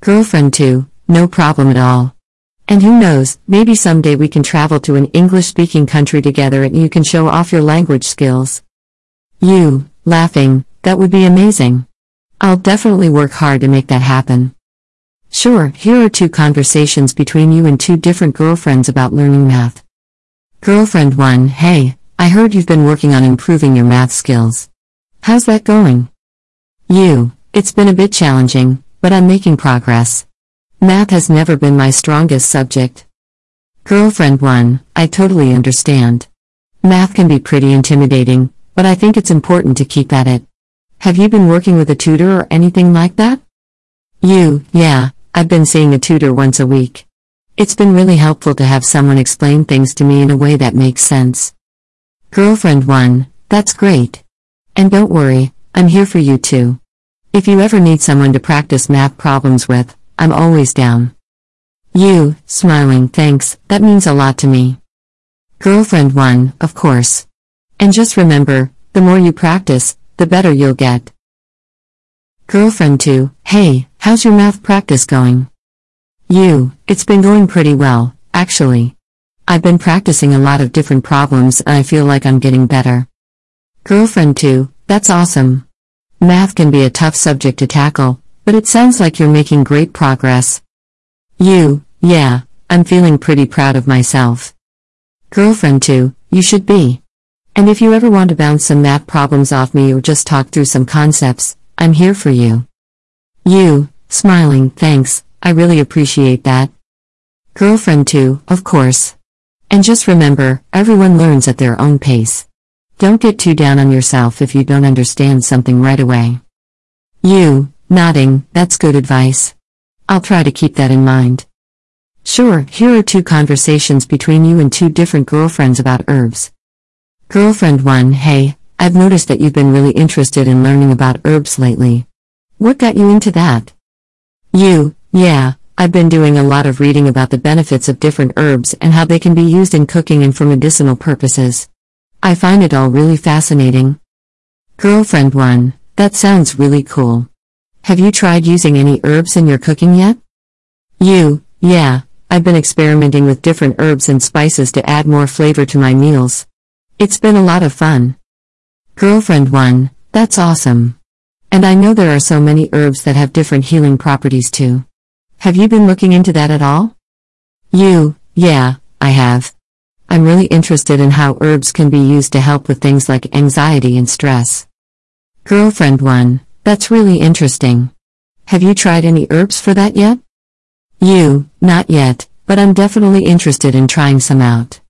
Girlfriend 2, no problem at all. And who knows, maybe someday we can travel to an English speaking country together and you can show off your language skills. You, laughing, that would be amazing. I'll definitely work hard to make that happen. Sure, here are two conversations between you and two different girlfriends about learning math. Girlfriend 1 Hey, I heard you've been working on improving your math skills. How's that going? You, it's been a bit challenging, but I'm making progress. Math has never been my strongest subject. Girlfriend 1 I totally understand. Math can be pretty intimidating, but I think it's important to keep at it. Have you been working with a tutor or anything like that? You, yeah, I've been seeing a tutor once a week. It's been really helpful to have someone explain things to me in a way that makes sense. Girlfriend 1, that's great. And don't worry, I'm here for you too. If you ever need someone to practice math problems with, I'm always down. You, smiling, thanks, that means a lot to me. Girlfriend 1, of course. And just remember, the more you practice, the better you'll get. Girlfriend 2, hey, how's your math practice going? You, it's been going pretty well, actually. I've been practicing a lot of different problems and I feel like I'm getting better. Girlfriend 2, that's awesome. Math can be a tough subject to tackle, but it sounds like you're making great progress. You, yeah, I'm feeling pretty proud of myself. Girlfriend 2, you should be. And if you ever want to bounce some math problems off me or just talk through some concepts, I'm here for you. You, smiling, thanks, I really appreciate that. Girlfriend 2, of course. And just remember, everyone learns at their own pace. Don't get too down on yourself if you don't understand something right away. You, nodding, that's good advice. I'll try to keep that in mind. Sure, here are two conversations between you and two different girlfriends about herbs. Girlfriend 1 Hey, I've noticed that you've been really interested in learning about herbs lately. What got you into that? You, yeah, I've been doing a lot of reading about the benefits of different herbs and how they can be used in cooking and for medicinal purposes. I find it all really fascinating. Girlfriend 1 That sounds really cool. Have you tried using any herbs in your cooking yet? You, yeah, I've been experimenting with different herbs and spices to add more flavor to my meals. It's been a lot of fun. Girlfriend 1, that's awesome. And I know there are so many herbs that have different healing properties too. Have you been looking into that at all? You, yeah, I have. I'm really interested in how herbs can be used to help with things like anxiety and stress. Girlfriend 1, that's really interesting. Have you tried any herbs for that yet? You, not yet, but I'm definitely interested in trying some out.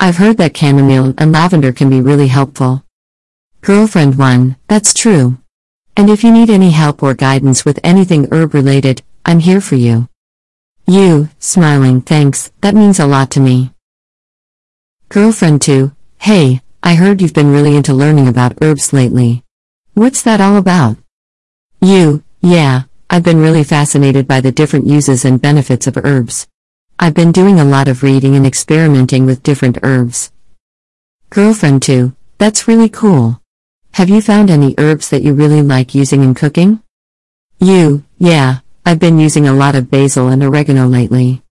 I've heard that chamomile and lavender can be really helpful. Girlfriend 1, that's true. And if you need any help or guidance with anything herb related, I'm here for you. You, smiling, thanks, that means a lot to me. Girlfriend 2, hey, I heard you've been really into learning about herbs lately. What's that all about? You, yeah, I've been really fascinated by the different uses and benefits of herbs. I've been doing a lot of reading and experimenting with different herbs. Girlfriend 2, that's really cool. Have you found any herbs that you really like using in cooking? You, yeah, I've been using a lot of basil and oregano lately.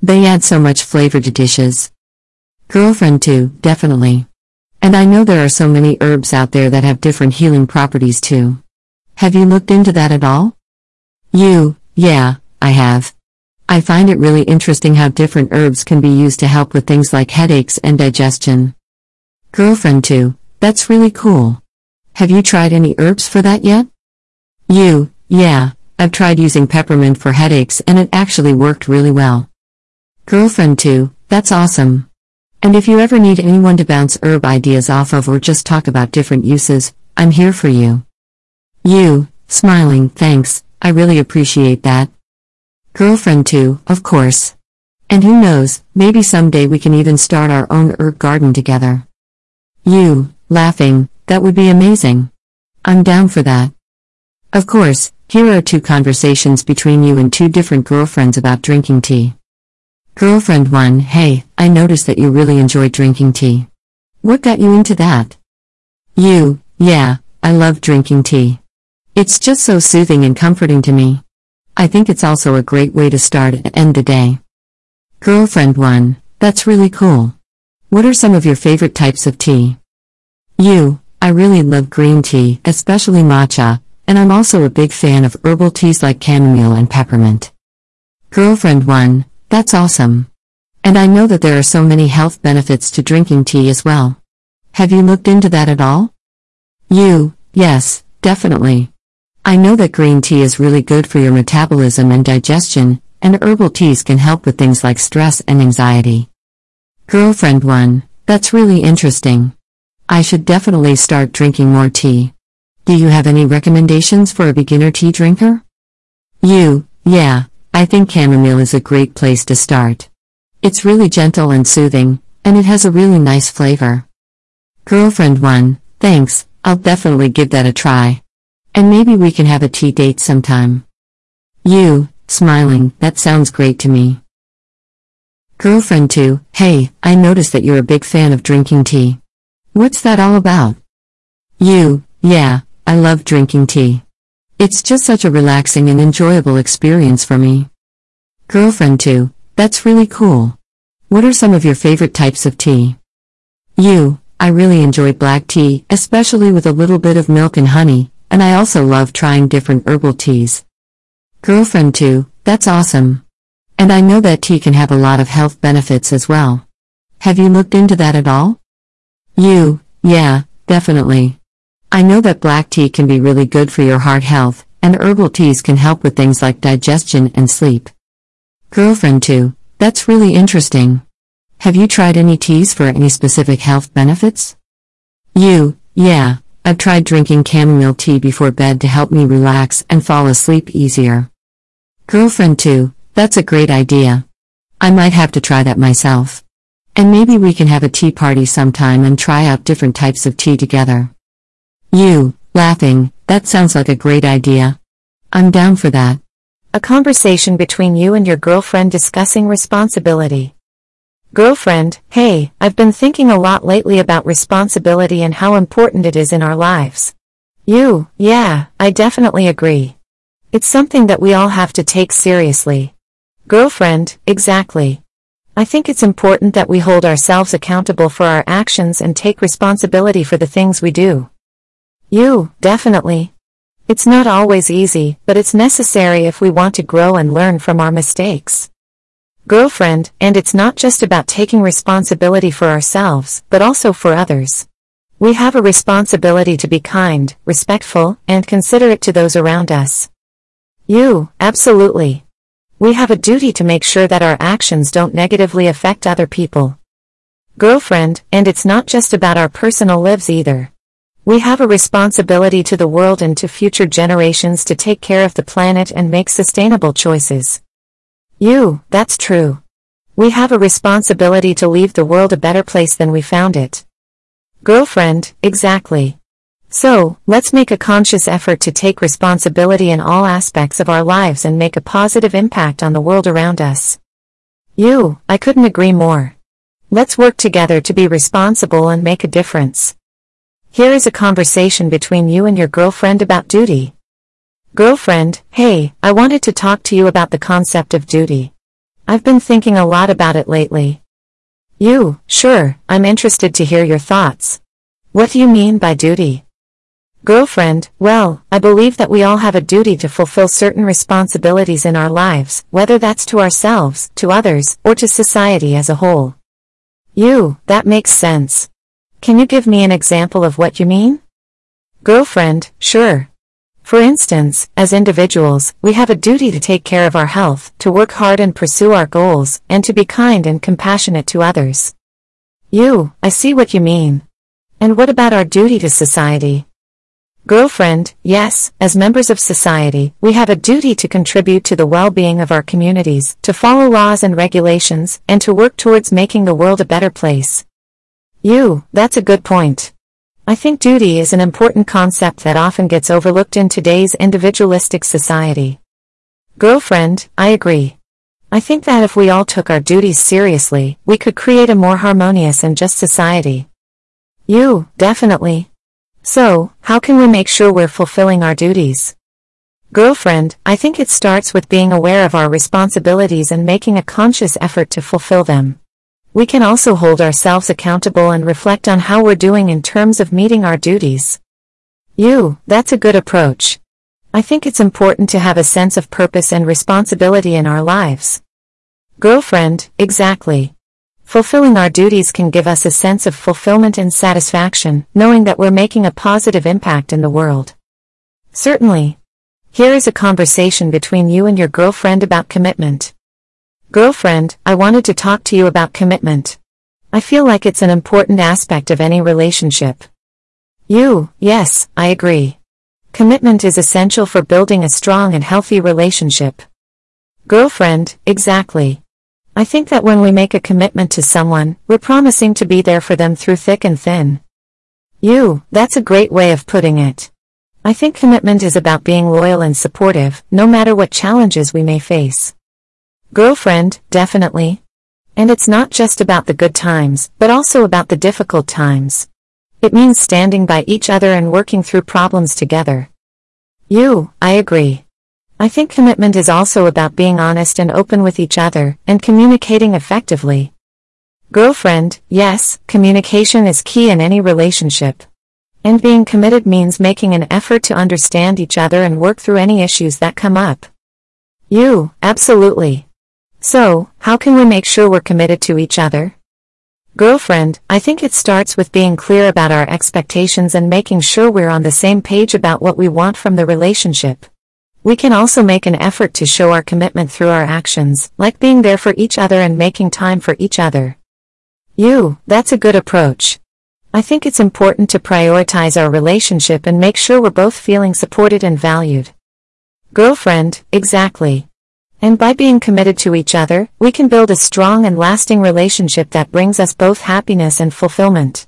They add so much flavor to dishes. Girlfriend 2, definitely. And I know there are so many herbs out there that have different healing properties too. Have you looked into that at all? You, yeah, I have. I find it really interesting how different herbs can be used to help with things like headaches and digestion. Girlfriend 2, that's really cool. Have you tried any herbs for that yet? You, yeah, I've tried using peppermint for headaches and it actually worked really well. Girlfriend 2, that's awesome. And if you ever need anyone to bounce herb ideas off of or just talk about different uses, I'm here for you. You, smiling, thanks, I really appreciate that. Girlfriend 2, of course. And who knows, maybe someday we can even start our own herb garden together. You, laughing, that would be amazing. I'm down for that. Of course, here are two conversations between you and two different girlfriends about drinking tea. Girlfriend 1 Hey, I noticed that you really enjoy drinking tea. What got you into that? You, yeah, I love drinking tea. It's just so soothing and comforting to me. I think it's also a great way to start and end the day. Girlfriend 1, that's really cool. What are some of your favorite types of tea? You, I really love green tea, especially matcha, and I'm also a big fan of herbal teas like chamomile and peppermint. Girlfriend 1, that's awesome. And I know that there are so many health benefits to drinking tea as well. Have you looked into that at all? You, yes, definitely. I know that green tea is really good for your metabolism and digestion, and herbal teas can help with things like stress and anxiety. Girlfriend 1, that's really interesting. I should definitely start drinking more tea. Do you have any recommendations for a beginner tea drinker? You, yeah, I think chamomile is a great place to start. It's really gentle and soothing, and it has a really nice flavor. Girlfriend 1, thanks, I'll definitely give that a try. And maybe we can have a tea date sometime. You, smiling, that sounds great to me. Girlfriend 2, hey, I noticed that you're a big fan of drinking tea. What's that all about? You, yeah, I love drinking tea. It's just such a relaxing and enjoyable experience for me. Girlfriend 2, that's really cool. What are some of your favorite types of tea? You, I really enjoy black tea, especially with a little bit of milk and honey, and I also love trying different herbal teas. Girlfriend 2, that's awesome. And I know that tea can have a lot of health benefits as well. Have you looked into that at all? You, yeah, definitely. I know that black tea can be really good for your heart health, and herbal teas can help with things like digestion and sleep. Girlfriend 2, that's really interesting. Have you tried any teas for any specific health benefits? You, yeah, I've tried drinking chamomile tea before bed to help me relax and fall asleep easier. Girlfriend 2, that's a great idea. I might have to try that myself. And maybe we can have a tea party sometime and try out different types of tea together. You, laughing, that sounds like a great idea. I'm down for that. A conversation between you and your girlfriend discussing responsibility. Girlfriend, hey, I've been thinking a lot lately about responsibility and how important it is in our lives. You, yeah, I definitely agree. It's something that we all have to take seriously. Girlfriend, exactly. I think it's important that we hold ourselves accountable for our actions and take responsibility for the things we do. You, definitely. It's not always easy, but it's necessary if we want to grow and learn from our mistakes. Girlfriend, and it's not just about taking responsibility for ourselves, but also for others. We have a responsibility to be kind, respectful, and considerate to those around us. You, absolutely. We have a duty to make sure that our actions don't negatively affect other people. Girlfriend, and it's not just about our personal lives either. We have a responsibility to the world and to future generations to take care of the planet and make sustainable choices. You, that's true. We have a responsibility to leave the world a better place than we found it. Girlfriend, exactly. So, let's make a conscious effort to take responsibility in all aspects of our lives and make a positive impact on the world around us. You, I couldn't agree more. Let's work together to be responsible and make a difference. Here is a conversation between you and your girlfriend about duty. Girlfriend, hey, I wanted to talk to you about the concept of duty. I've been thinking a lot about it lately. You, sure, I'm interested to hear your thoughts. What do you mean by duty? Girlfriend, well, I believe that we all have a duty to fulfill certain responsibilities in our lives, whether that's to ourselves, to others, or to society as a whole. You, that makes sense. Can you give me an example of what you mean? Girlfriend, sure. For instance, as individuals, we have a duty to take care of our health, to work hard and pursue our goals, and to be kind and compassionate to others. You, I see what you mean. And what about our duty to society? Girlfriend, yes, as members of society, we have a duty to contribute to the well-being of our communities, to follow laws and regulations, and to work towards making the world a better place. You, that's a good point. I think duty is an important concept that often gets overlooked in today's individualistic society. Girlfriend, I agree. I think that if we all took our duties seriously, we could create a more harmonious and just society. You, definitely. So, how can we make sure we're fulfilling our duties? Girlfriend, I think it starts with being aware of our responsibilities and making a conscious effort to fulfill them. We can also hold ourselves accountable and reflect on how we're doing in terms of meeting our duties. You, that's a good approach. I think it's important to have a sense of purpose and responsibility in our lives. Girlfriend, exactly. Fulfilling our duties can give us a sense of fulfillment and satisfaction, knowing that we're making a positive impact in the world. Certainly. Here is a conversation between you and your girlfriend about commitment. Girlfriend, I wanted to talk to you about commitment. I feel like it's an important aspect of any relationship. You, yes, I agree. Commitment is essential for building a strong and healthy relationship. Girlfriend, exactly. I think that when we make a commitment to someone, we're promising to be there for them through thick and thin. You, that's a great way of putting it. I think commitment is about being loyal and supportive, no matter what challenges we may face. Girlfriend, definitely. And it's not just about the good times, but also about the difficult times. It means standing by each other and working through problems together. You, I agree. I think commitment is also about being honest and open with each other, and communicating effectively. Girlfriend, yes, communication is key in any relationship. And being committed means making an effort to understand each other and work through any issues that come up. You, absolutely. So, how can we make sure we're committed to each other? Girlfriend, I think it starts with being clear about our expectations and making sure we're on the same page about what we want from the relationship. We can also make an effort to show our commitment through our actions, like being there for each other and making time for each other. You, that's a good approach. I think it's important to prioritize our relationship and make sure we're both feeling supported and valued. Girlfriend, exactly. And by being committed to each other, we can build a strong and lasting relationship that brings us both happiness and fulfillment.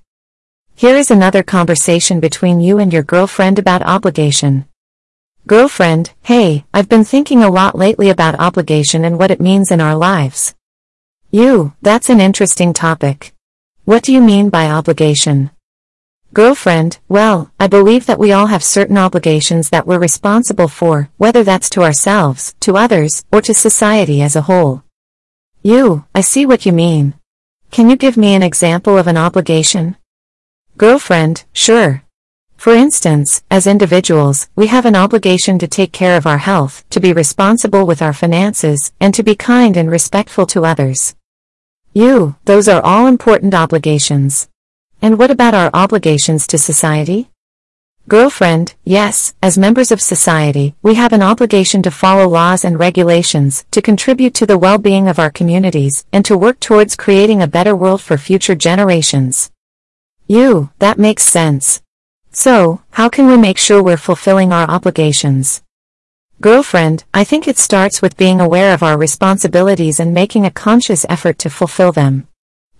Here is another conversation between you and your girlfriend about obligation. Girlfriend, hey, I've been thinking a lot lately about obligation and what it means in our lives. You, that's an interesting topic. What do you mean by obligation? Girlfriend, well, I believe that we all have certain obligations that we're responsible for, whether that's to ourselves, to others, or to society as a whole. You, I see what you mean. Can you give me an example of an obligation? Girlfriend, sure. For instance, as individuals, we have an obligation to take care of our health, to be responsible with our finances, and to be kind and respectful to others. You, those are all important obligations. And what about our obligations to society? Girlfriend, yes, as members of society, we have an obligation to follow laws and regulations, to contribute to the well-being of our communities, and to work towards creating a better world for future generations. You, that makes sense. So, how can we make sure we're fulfilling our obligations? Girlfriend, I think it starts with being aware of our responsibilities and making a conscious effort to fulfill them.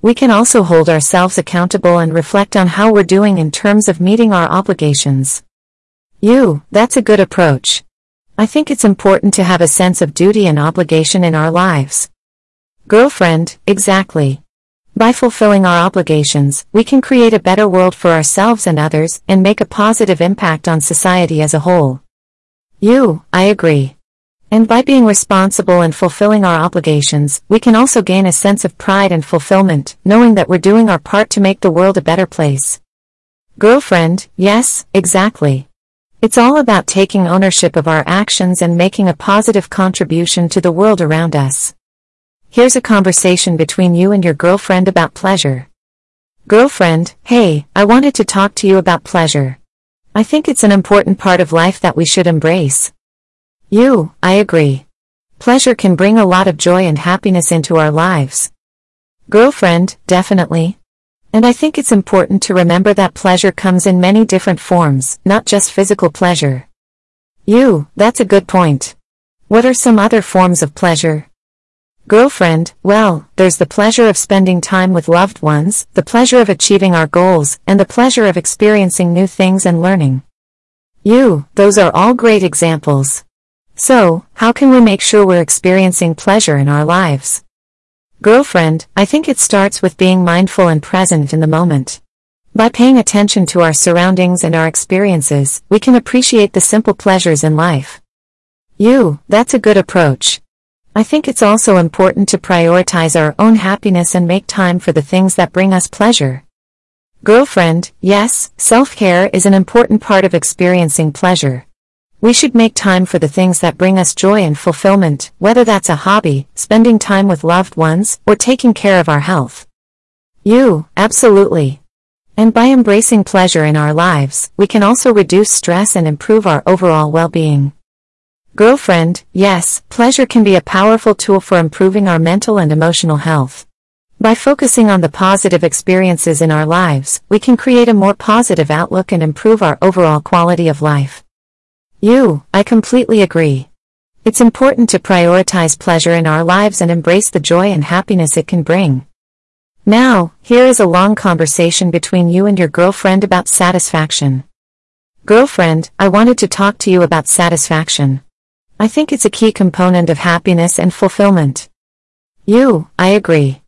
We can also hold ourselves accountable and reflect on how we're doing in terms of meeting our obligations. You, that's a good approach. I think it's important to have a sense of duty and obligation in our lives. Girlfriend, exactly. By fulfilling our obligations, we can create a better world for ourselves and others and make a positive impact on society as a whole. You, I agree. And by being responsible and fulfilling our obligations, we can also gain a sense of pride and fulfillment, knowing that we're doing our part to make the world a better place. Girlfriend, yes, exactly. It's all about taking ownership of our actions and making a positive contribution to the world around us. Here's a conversation between you and your girlfriend about pleasure. Girlfriend, hey, I wanted to talk to you about pleasure. I think it's an important part of life that we should embrace. You, I agree. Pleasure can bring a lot of joy and happiness into our lives. Girlfriend, definitely. And I think it's important to remember that pleasure comes in many different forms, not just physical pleasure. You, that's a good point. What are some other forms of pleasure? Girlfriend, well, there's the pleasure of spending time with loved ones, the pleasure of achieving our goals, and the pleasure of experiencing new things and learning. You, those are all great examples. So, how can we make sure we're experiencing pleasure in our lives? Girlfriend, I think it starts with being mindful and present in the moment. By paying attention to our surroundings and our experiences, we can appreciate the simple pleasures in life. You, that's a good approach. I think it's also important to prioritize our own happiness and make time for the things that bring us pleasure. Girlfriend, yes, self-care is an important part of experiencing pleasure. We should make time for the things that bring us joy and fulfillment, whether that's a hobby, spending time with loved ones, or taking care of our health. You, absolutely. And by embracing pleasure in our lives, we can also reduce stress and improve our overall well-being. Girlfriend, yes, pleasure can be a powerful tool for improving our mental and emotional health. By focusing on the positive experiences in our lives, we can create a more positive outlook and improve our overall quality of life. You, I completely agree. It's important to prioritize pleasure in our lives and embrace the joy and happiness it can bring. Now, here is a long conversation between you and your girlfriend about satisfaction. Girlfriend, I wanted to talk to you about satisfaction. I think it's a key component of happiness and fulfillment. You, I agree.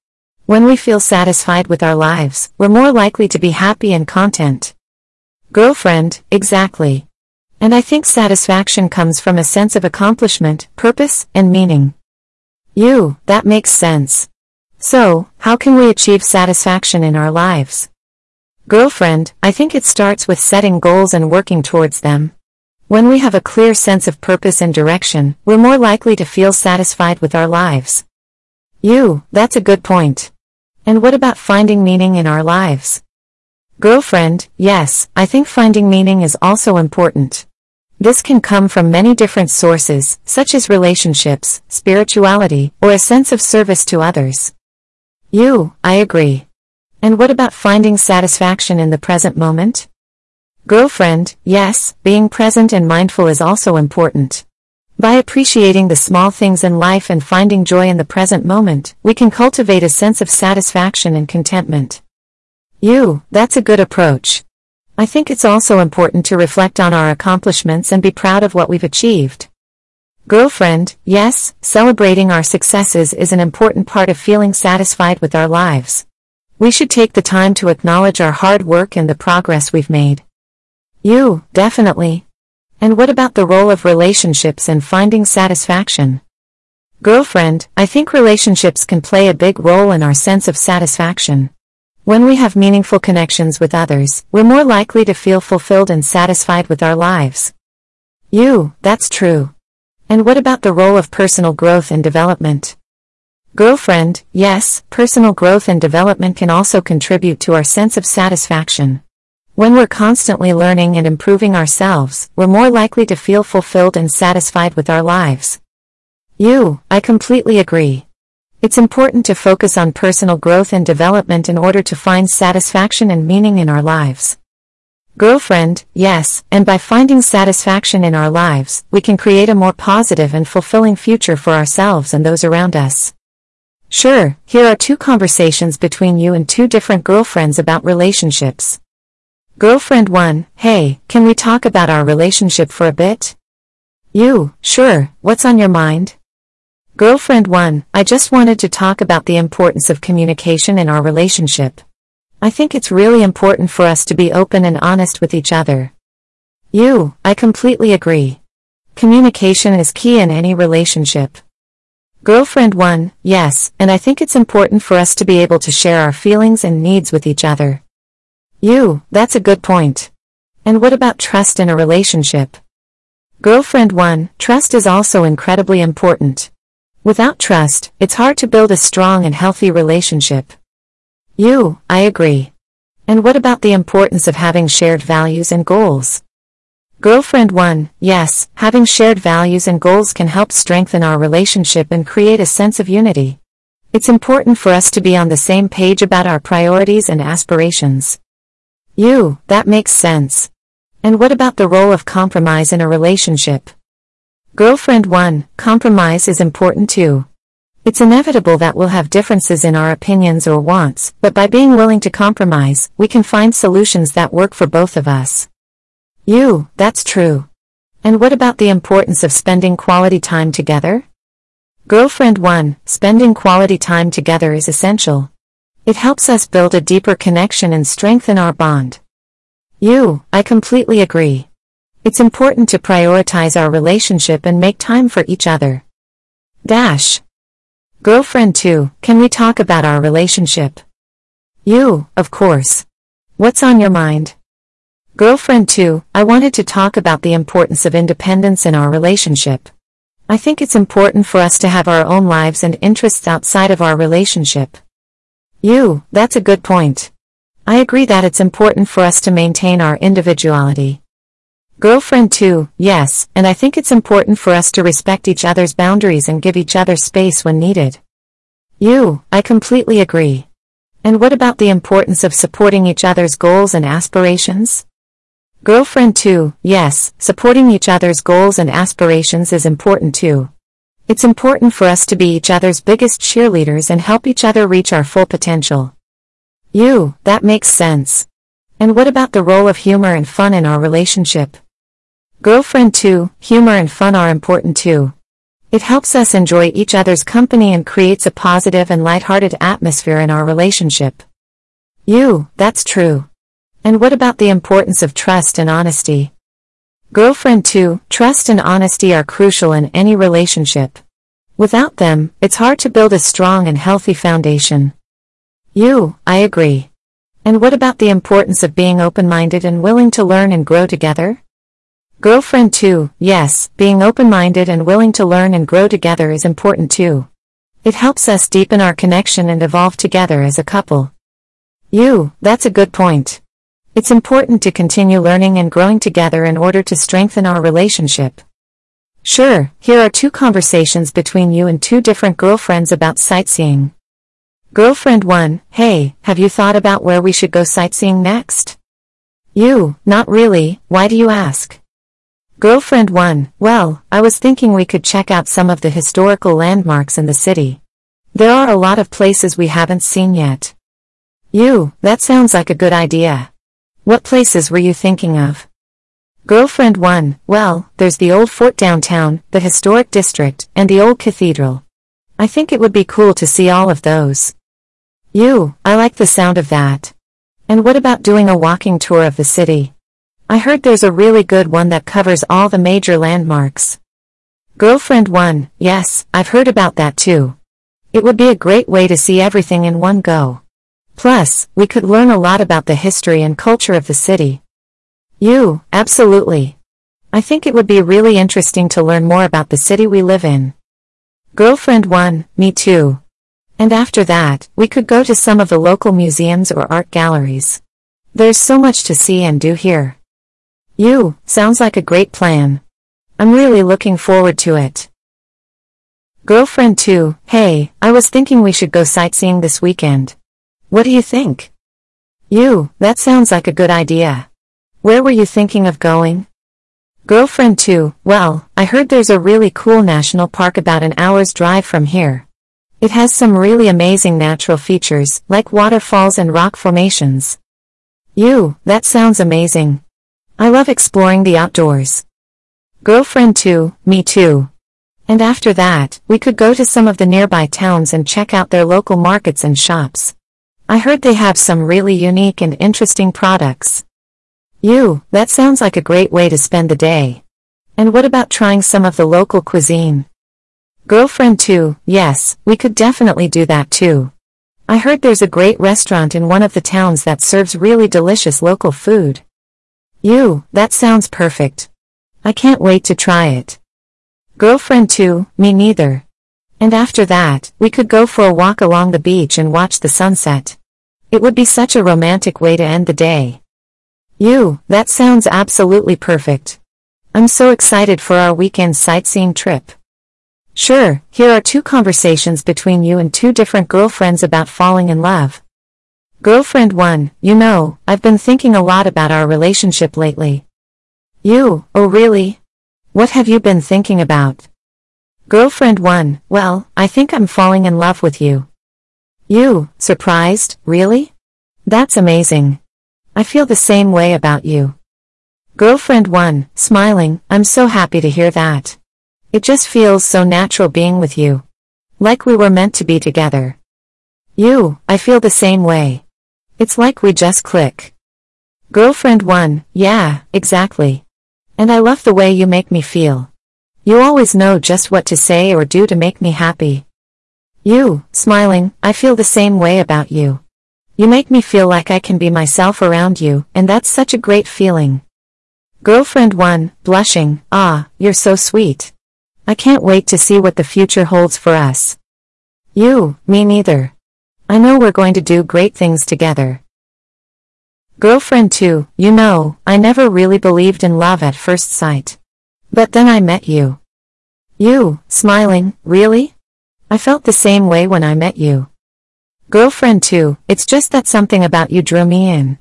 When we feel satisfied with our lives, we're more likely to be happy and content. Girlfriend, exactly. And I think satisfaction comes from a sense of accomplishment, purpose, and meaning. You, that makes sense. So, how can we achieve satisfaction in our lives? Girlfriend, I think it starts with setting goals and working towards them. When we have a clear sense of purpose and direction, we're more likely to feel satisfied with our lives. You, that's a good point. And what about finding meaning in our lives? Girlfriend, yes, I think finding meaning is also important. This can come from many different sources, such as relationships, spirituality, or a sense of service to others. You, I agree. And what about finding satisfaction in the present moment? Girlfriend, yes, being present and mindful is also important. By appreciating the small things in life and finding joy in the present moment, we can cultivate a sense of satisfaction and contentment. You, that's a good approach. I think it's also important to reflect on our accomplishments and be proud of what we've achieved. Girlfriend, yes, celebrating our successes is an important part of feeling satisfied with our lives. We should take the time to acknowledge our hard work and the progress we've made. You, definitely. And what about the role of relationships and finding satisfaction? Girlfriend, I think relationships can play a big role in our sense of satisfaction. When we have meaningful connections with others, we're more likely to feel fulfilled and satisfied with our lives. You, that's true. And what about the role of personal growth and development? Girlfriend, yes, personal growth and development can also contribute to our sense of satisfaction. When we're constantly learning and improving ourselves, we're more likely to feel fulfilled and satisfied with our lives. You, I completely agree. It's important to focus on personal growth and development in order to find satisfaction and meaning in our lives. Girlfriend, yes, and by finding satisfaction in our lives, we can create a more positive and fulfilling future for ourselves and those around us. Sure, here are two conversations between you and two different girlfriends about relationships. Girlfriend 1, hey, can we talk about our relationship for a bit? You, sure, what's on your mind? Girlfriend 1, I just wanted to talk about the importance of communication in our relationship. I think it's really important for us to be open and honest with each other. You, I completely agree. Communication is key in any relationship. Girlfriend 1, yes, and I think it's important for us to be able to share our feelings and needs with each other. You, that's a good point. And what about trust in a relationship? Girlfriend 1, trust is also incredibly important. Without trust, it's hard to build a strong and healthy relationship. You, I agree. And what about the importance of having shared values and goals? Girlfriend 1, yes, having shared values and goals can help strengthen our relationship and create a sense of unity. It's important for us to be on the same page about our priorities and aspirations. You, that makes sense. And what about the role of compromise in a relationship? Girlfriend 1, compromise is important too. It's inevitable that we'll have differences in our opinions or wants, but by being willing to compromise, we can find solutions that work for both of us. You, that's true. And what about the importance of spending quality time together? Girlfriend 1, spending quality time together is essential. It helps us build a deeper connection and strengthen our bond. You, I completely agree. It's important to prioritize our relationship and make time for each other. Dash. Girlfriend 2, can we talk about our relationship? You, of course. What's on your mind? Girlfriend 2, I wanted to talk about the importance of independence in our relationship. I think it's important for us to have our own lives and interests outside of our relationship. You, that's a good point. I agree that it's important for us to maintain our individuality. Girlfriend 2, yes, and I think it's important for us to respect each other's boundaries and give each other space when needed. You, I completely agree. And what about the importance of supporting each other's goals and aspirations? Girlfriend 2, yes, supporting each other's goals and aspirations is important too. It's important for us to be each other's biggest cheerleaders and help each other reach our full potential. You, that makes sense. And what about the role of humor and fun in our relationship? Girlfriend 2, humor and fun are important too. It helps us enjoy each other's company and creates a positive and lighthearted atmosphere in our relationship. You, that's true. And what about the importance of trust and honesty? Girlfriend 2, trust and honesty are crucial in any relationship. Without them, it's hard to build a strong and healthy foundation. You, I agree. And what about the importance of being open-minded and willing to learn and grow together? Girlfriend 2, yes, being open-minded and willing to learn and grow together is important too. It helps us deepen our connection and evolve together as a couple. You, that's a good point. It's important to continue learning and growing together in order to strengthen our relationship. Sure, here are two conversations between you and two different girlfriends about sightseeing. Girlfriend 1, hey, have you thought about where we should go sightseeing next? You, not really, why do you ask? Girlfriend 1, well, I was thinking we could check out some of the historical landmarks in the city. There are a lot of places we haven't seen yet. You, that sounds like a good idea. What places were you thinking of? Girlfriend 1, well, there's the old fort downtown, the historic district, and the old cathedral. I think it would be cool to see all of those. You, I like the sound of that. And what about doing a walking tour of the city? I heard there's a really good one that covers all the major landmarks. Girlfriend 1, yes, I've heard about that too. It would be a great way to see everything in one go. Plus, we could learn a lot about the history and culture of the city. You, absolutely. I think it would be really interesting to learn more about the city we live in. Girlfriend 1, me too. And after that, we could go to some of the local museums or art galleries. There's so much to see and do here. You, sounds like a great plan. I'm really looking forward to it. Girlfriend 2, hey, I was thinking we should go sightseeing this weekend. What do you think? You, that sounds like a good idea. Where were you thinking of going? Girlfriend 2, well, I heard there's a really cool national park about an hour's drive from here. It has some really amazing natural features, like waterfalls and rock formations. You, that sounds amazing. I love exploring the outdoors. Girlfriend too, me too. And after that, we could go to some of the nearby towns and check out their local markets and shops. I heard they have some really unique and interesting products. You, that sounds like a great way to spend the day. And what about trying some of the local cuisine? Girlfriend too, yes, we could definitely do that too. I heard there's a great restaurant in one of the towns that serves really delicious local food. You, that sounds perfect. I can't wait to try it. Girlfriend 2, me neither. And after that, we could go for a walk along the beach and watch the sunset. It would be such a romantic way to end the day. You, that sounds absolutely perfect. I'm so excited for our weekend sightseeing trip. Sure, here are two conversations between you and two different girlfriends about falling in love. Girlfriend 1, you know, I've been thinking a lot about our relationship lately. You, oh really? What have you been thinking about? Girlfriend 1, well, I think I'm falling in love with you. You, surprised, really? That's amazing. I feel the same way about you. Girlfriend 1, smiling, I'm so happy to hear that. It just feels so natural being with you. Like we were meant to be together. You, I feel the same way. It's like we just click. Girlfriend 1, yeah, exactly. And I love the way you make me feel. You always know just what to say or do to make me happy. You, smiling, I feel the same way about you. You make me feel like I can be myself around you, and that's such a great feeling. Girlfriend 1, blushing, ah, you're so sweet. I can't wait to see what the future holds for us. You, me neither. I know we're going to do great things together. Girlfriend 2, you know, I never really believed in love at first sight. But then I met you. You, smiling, really? I felt the same way when I met you. Girlfriend 2, it's just that something about you drew me in.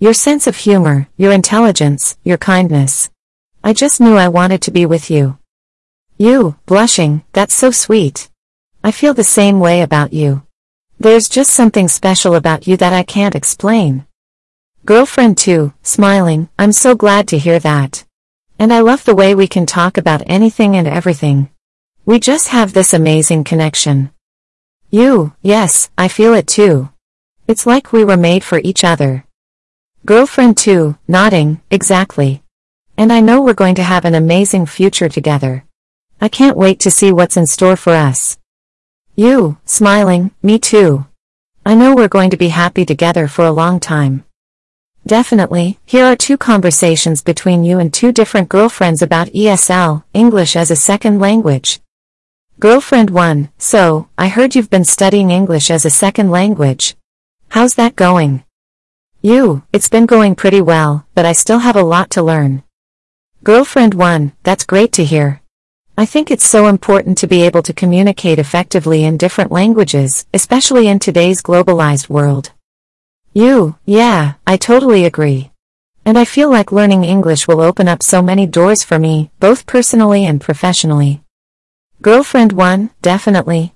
Your sense of humor, your intelligence, your kindness. I just knew I wanted to be with you. You, blushing, that's so sweet. I feel the same way about you. There's just something special about you that I can't explain. Girlfriend 2, smiling, I'm so glad to hear that. And I love the way we can talk about anything and everything. We just have this amazing connection. You, yes, I feel it too. It's like we were made for each other. Girlfriend 2, nodding, exactly. And I know we're going to have an amazing future together. I can't wait to see what's in store for us. You, smiling, me too. I know we're going to be happy together for a long time. Definitely, here are two conversations between you and two different girlfriends about ESL, English as a second language. Girlfriend 1, so, I heard you've been studying English as a second language. How's that going? You, it's been going pretty well, but I still have a lot to learn. Girlfriend 1, that's great to hear. I think it's so important to be able to communicate effectively in different languages, especially in today's globalized world. You, yeah, I totally agree. And I feel like learning English will open up so many doors for me, both personally and professionally. Girlfriend 1, definitely.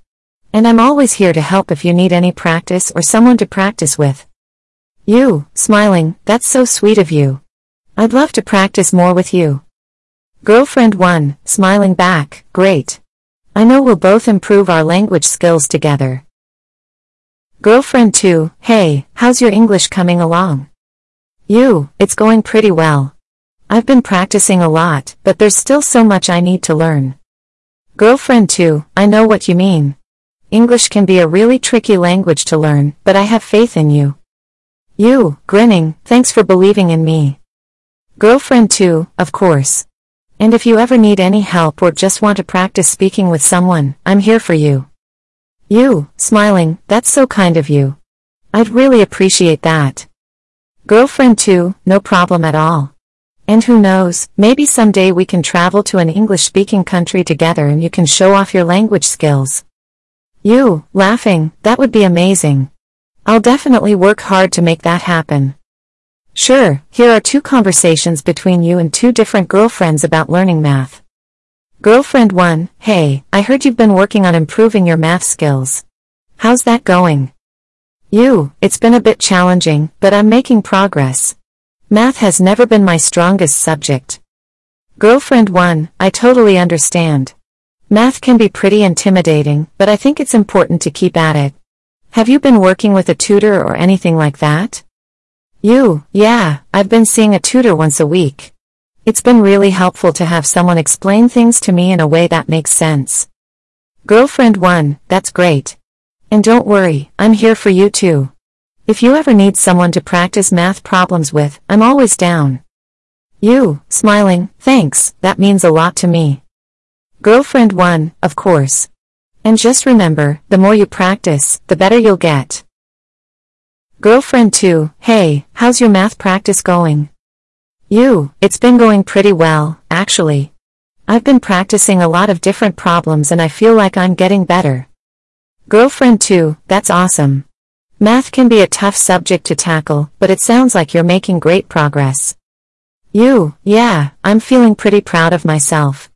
And I'm always here to help if you need any practice or someone to practice with. You, smiling, that's so sweet of you. I'd love to practice more with you. Girlfriend 1, smiling back, great. I know we'll both improve our language skills together. Girlfriend 2, hey, how's your English coming along? You, it's going pretty well. I've been practicing a lot, but there's still so much I need to learn. Girlfriend 2, I know what you mean. English can be a really tricky language to learn, but I have faith in you. You, grinning, thanks for believing in me. Girlfriend 2, of course. And if you ever need any help or just want to practice speaking with someone, I'm here for you. You, smiling, that's so kind of you. I'd really appreciate that. Girlfriend 2, no problem at all. And who knows, maybe someday we can travel to an English-speaking country together and you can show off your language skills. You, laughing, that would be amazing. I'll definitely work hard to make that happen. Sure, here are two conversations between you and two different girlfriends about learning math. Girlfriend 1, hey, I heard you've been working on improving your math skills. How's that going? You, it's been a bit challenging, but I'm making progress. Math has never been my strongest subject. Girlfriend 1, I totally understand. Math can be pretty intimidating, but I think it's important to keep at it. Have you been working with a tutor or anything like that? You, yeah, I've been seeing a tutor once a week. It's been really helpful to have someone explain things to me in a way that makes sense. Girlfriend 1, that's great. And don't worry, I'm here for you too. If you ever need someone to practice math problems with, I'm always down. You, smiling, thanks, that means a lot to me. Girlfriend 1, of course. And just remember, the more you practice, the better you'll get. Girlfriend 2, hey, how's your math practice going? You, it's been going pretty well, actually. I've been practicing a lot of different problems and I feel like I'm getting better. Girlfriend 2, that's awesome. Math can be a tough subject to tackle, but it sounds like you're making great progress. You, yeah, I'm feeling pretty proud of myself.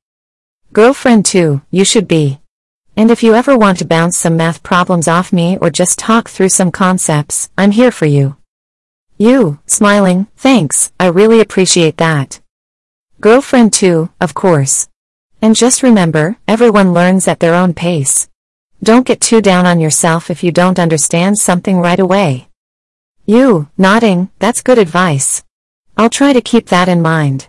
Girlfriend 2, you should be. And if you ever want to bounce some math problems off me or just talk through some concepts, I'm here for you. You, smiling, thanks, I really appreciate that. Girlfriend too, of course. And just remember, everyone learns at their own pace. Don't get too down on yourself if you don't understand something right away. You, nodding, that's good advice. I'll try to keep that in mind.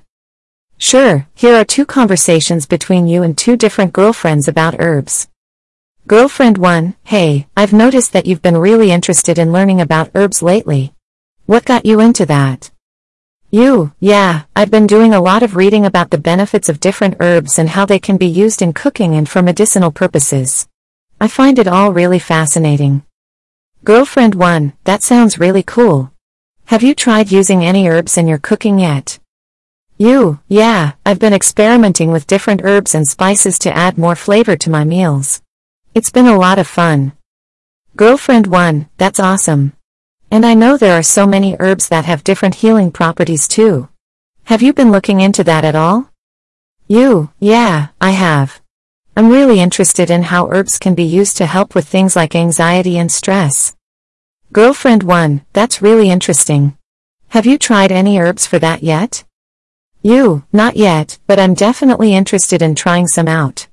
Sure, here are two conversations between you and two different girlfriends about herbs. Girlfriend 1, hey, I've noticed that you've been really interested in learning about herbs lately. What got you into that? You, yeah, I've been doing a lot of reading about the benefits of different herbs and how they can be used in cooking and for medicinal purposes. I find it all really fascinating. Girlfriend 1, that sounds really cool. Have you tried using any herbs in your cooking yet? You, yeah, I've been experimenting with different herbs and spices to add more flavor to my meals. It's been a lot of fun. Girlfriend 1, that's awesome. And I know there are so many herbs that have different healing properties too. Have you been looking into that at all? You, yeah, I have. I'm really interested in how herbs can be used to help with things like anxiety and stress. Girlfriend 1, that's really interesting. Have you tried any herbs for that yet? You, not yet, but I'm definitely interested in trying some out.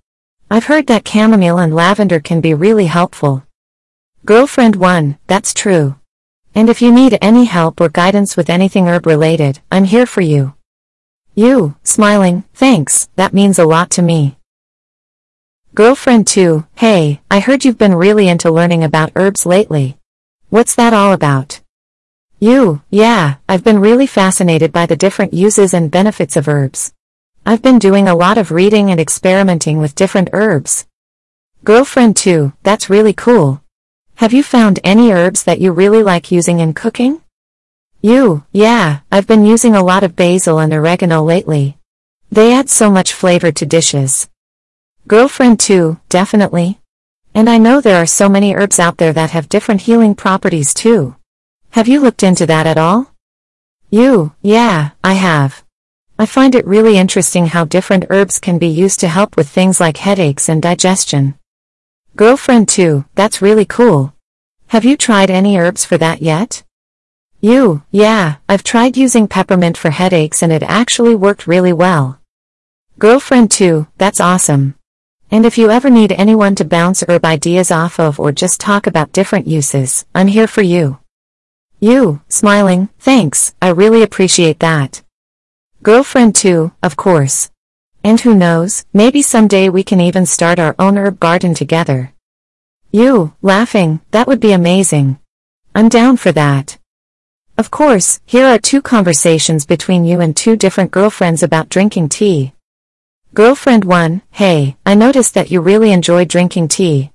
I've heard that chamomile and lavender can be really helpful. Girlfriend 1, that's true. And if you need any help or guidance with anything herb related, I'm here for you. You, smiling, thanks, that means a lot to me. Girlfriend 2, hey, I heard you've been really into learning about herbs lately. What's that all about? You, yeah, I've been really fascinated by the different uses and benefits of herbs. I've been doing a lot of reading and experimenting with different herbs. Girlfriend 2, that's really cool. Have you found any herbs that you really like using in cooking? You, yeah, I've been using a lot of basil and oregano lately. They add so much flavor to dishes. Girlfriend 2, definitely. And I know there are so many herbs out there that have different healing properties too. Have you looked into that at all? You, yeah, I have. I find it really interesting how different herbs can be used to help with things like headaches and digestion. Girlfriend 2, that's really cool. Have you tried any herbs for that yet? You, yeah, I've tried using peppermint for headaches and it actually worked really well. Girlfriend 2, that's awesome. And if you ever need anyone to bounce herb ideas off of or just talk about different uses, I'm here for you. You, smiling, thanks, I really appreciate that. Girlfriend too, of course. And who knows, maybe someday we can even start our own herb garden together. You, laughing, that would be amazing. I'm down for that. Of course, here are two conversations between you and two different girlfriends about drinking tea. Girlfriend 1, hey, I noticed that you really enjoy drinking tea.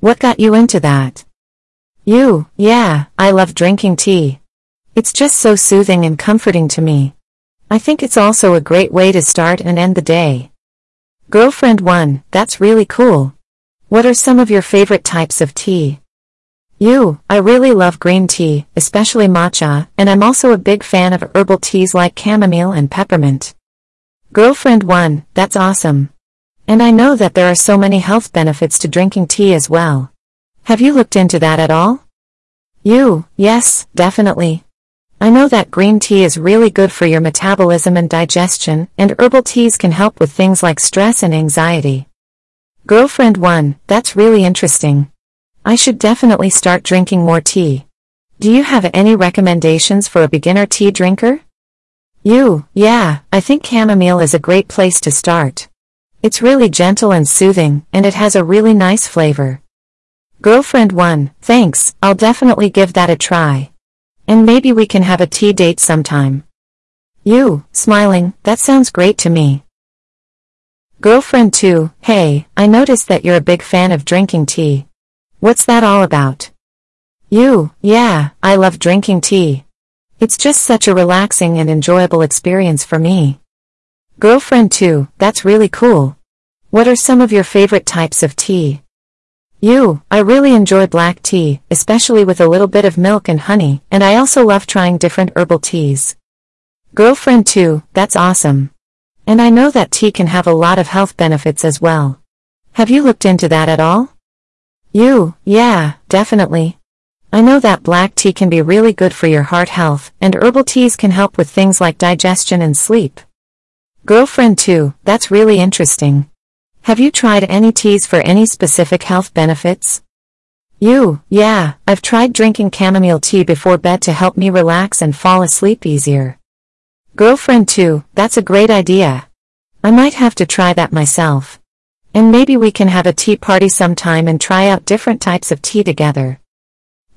What got you into that? You, yeah, I love drinking tea. It's just so soothing and comforting to me. I think it's also a great way to start and end the day. Girlfriend 1, that's really cool. What are some of your favorite types of tea? You, I really love green tea, especially matcha, and I'm also a big fan of herbal teas like chamomile and peppermint. Girlfriend 1, that's awesome. And I know that there are so many health benefits to drinking tea as well. Have you looked into that at all? You, yes, definitely. I know that green tea is really good for your metabolism and digestion, and herbal teas can help with things like stress and anxiety. Girlfriend 1, that's really interesting. I should definitely start drinking more tea. Do you have any recommendations for a beginner tea drinker? You, yeah, I think chamomile is a great place to start. It's really gentle and soothing, and it has a really nice flavor. Girlfriend 1, thanks, I'll definitely give that a try. And maybe we can have a tea date sometime. You, smiling, that sounds great to me. Girlfriend 2, hey, I noticed that you're a big fan of drinking tea. What's that all about? You, yeah, I love drinking tea. It's just such a relaxing and enjoyable experience for me. Girlfriend 2, that's really cool. What are some of your favorite types of tea? You, I really enjoy black tea, especially with a little bit of milk and honey, and I also love trying different herbal teas. Girlfriend 2, that's awesome. And I know that tea can have a lot of health benefits as well. Have you looked into that at all? You, yeah, definitely. I know that black tea can be really good for your heart health, and herbal teas can help with things like digestion and sleep. Girlfriend 2, that's really interesting. Have you tried any teas for any specific health benefits? You, yeah, I've tried drinking chamomile tea before bed to help me relax and fall asleep easier. Girlfriend 2, that's a great idea. I might have to try that myself. And maybe we can have a tea party sometime and try out different types of tea together.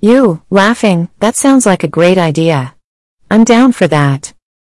You, laughing, that sounds like a great idea. I'm down for that.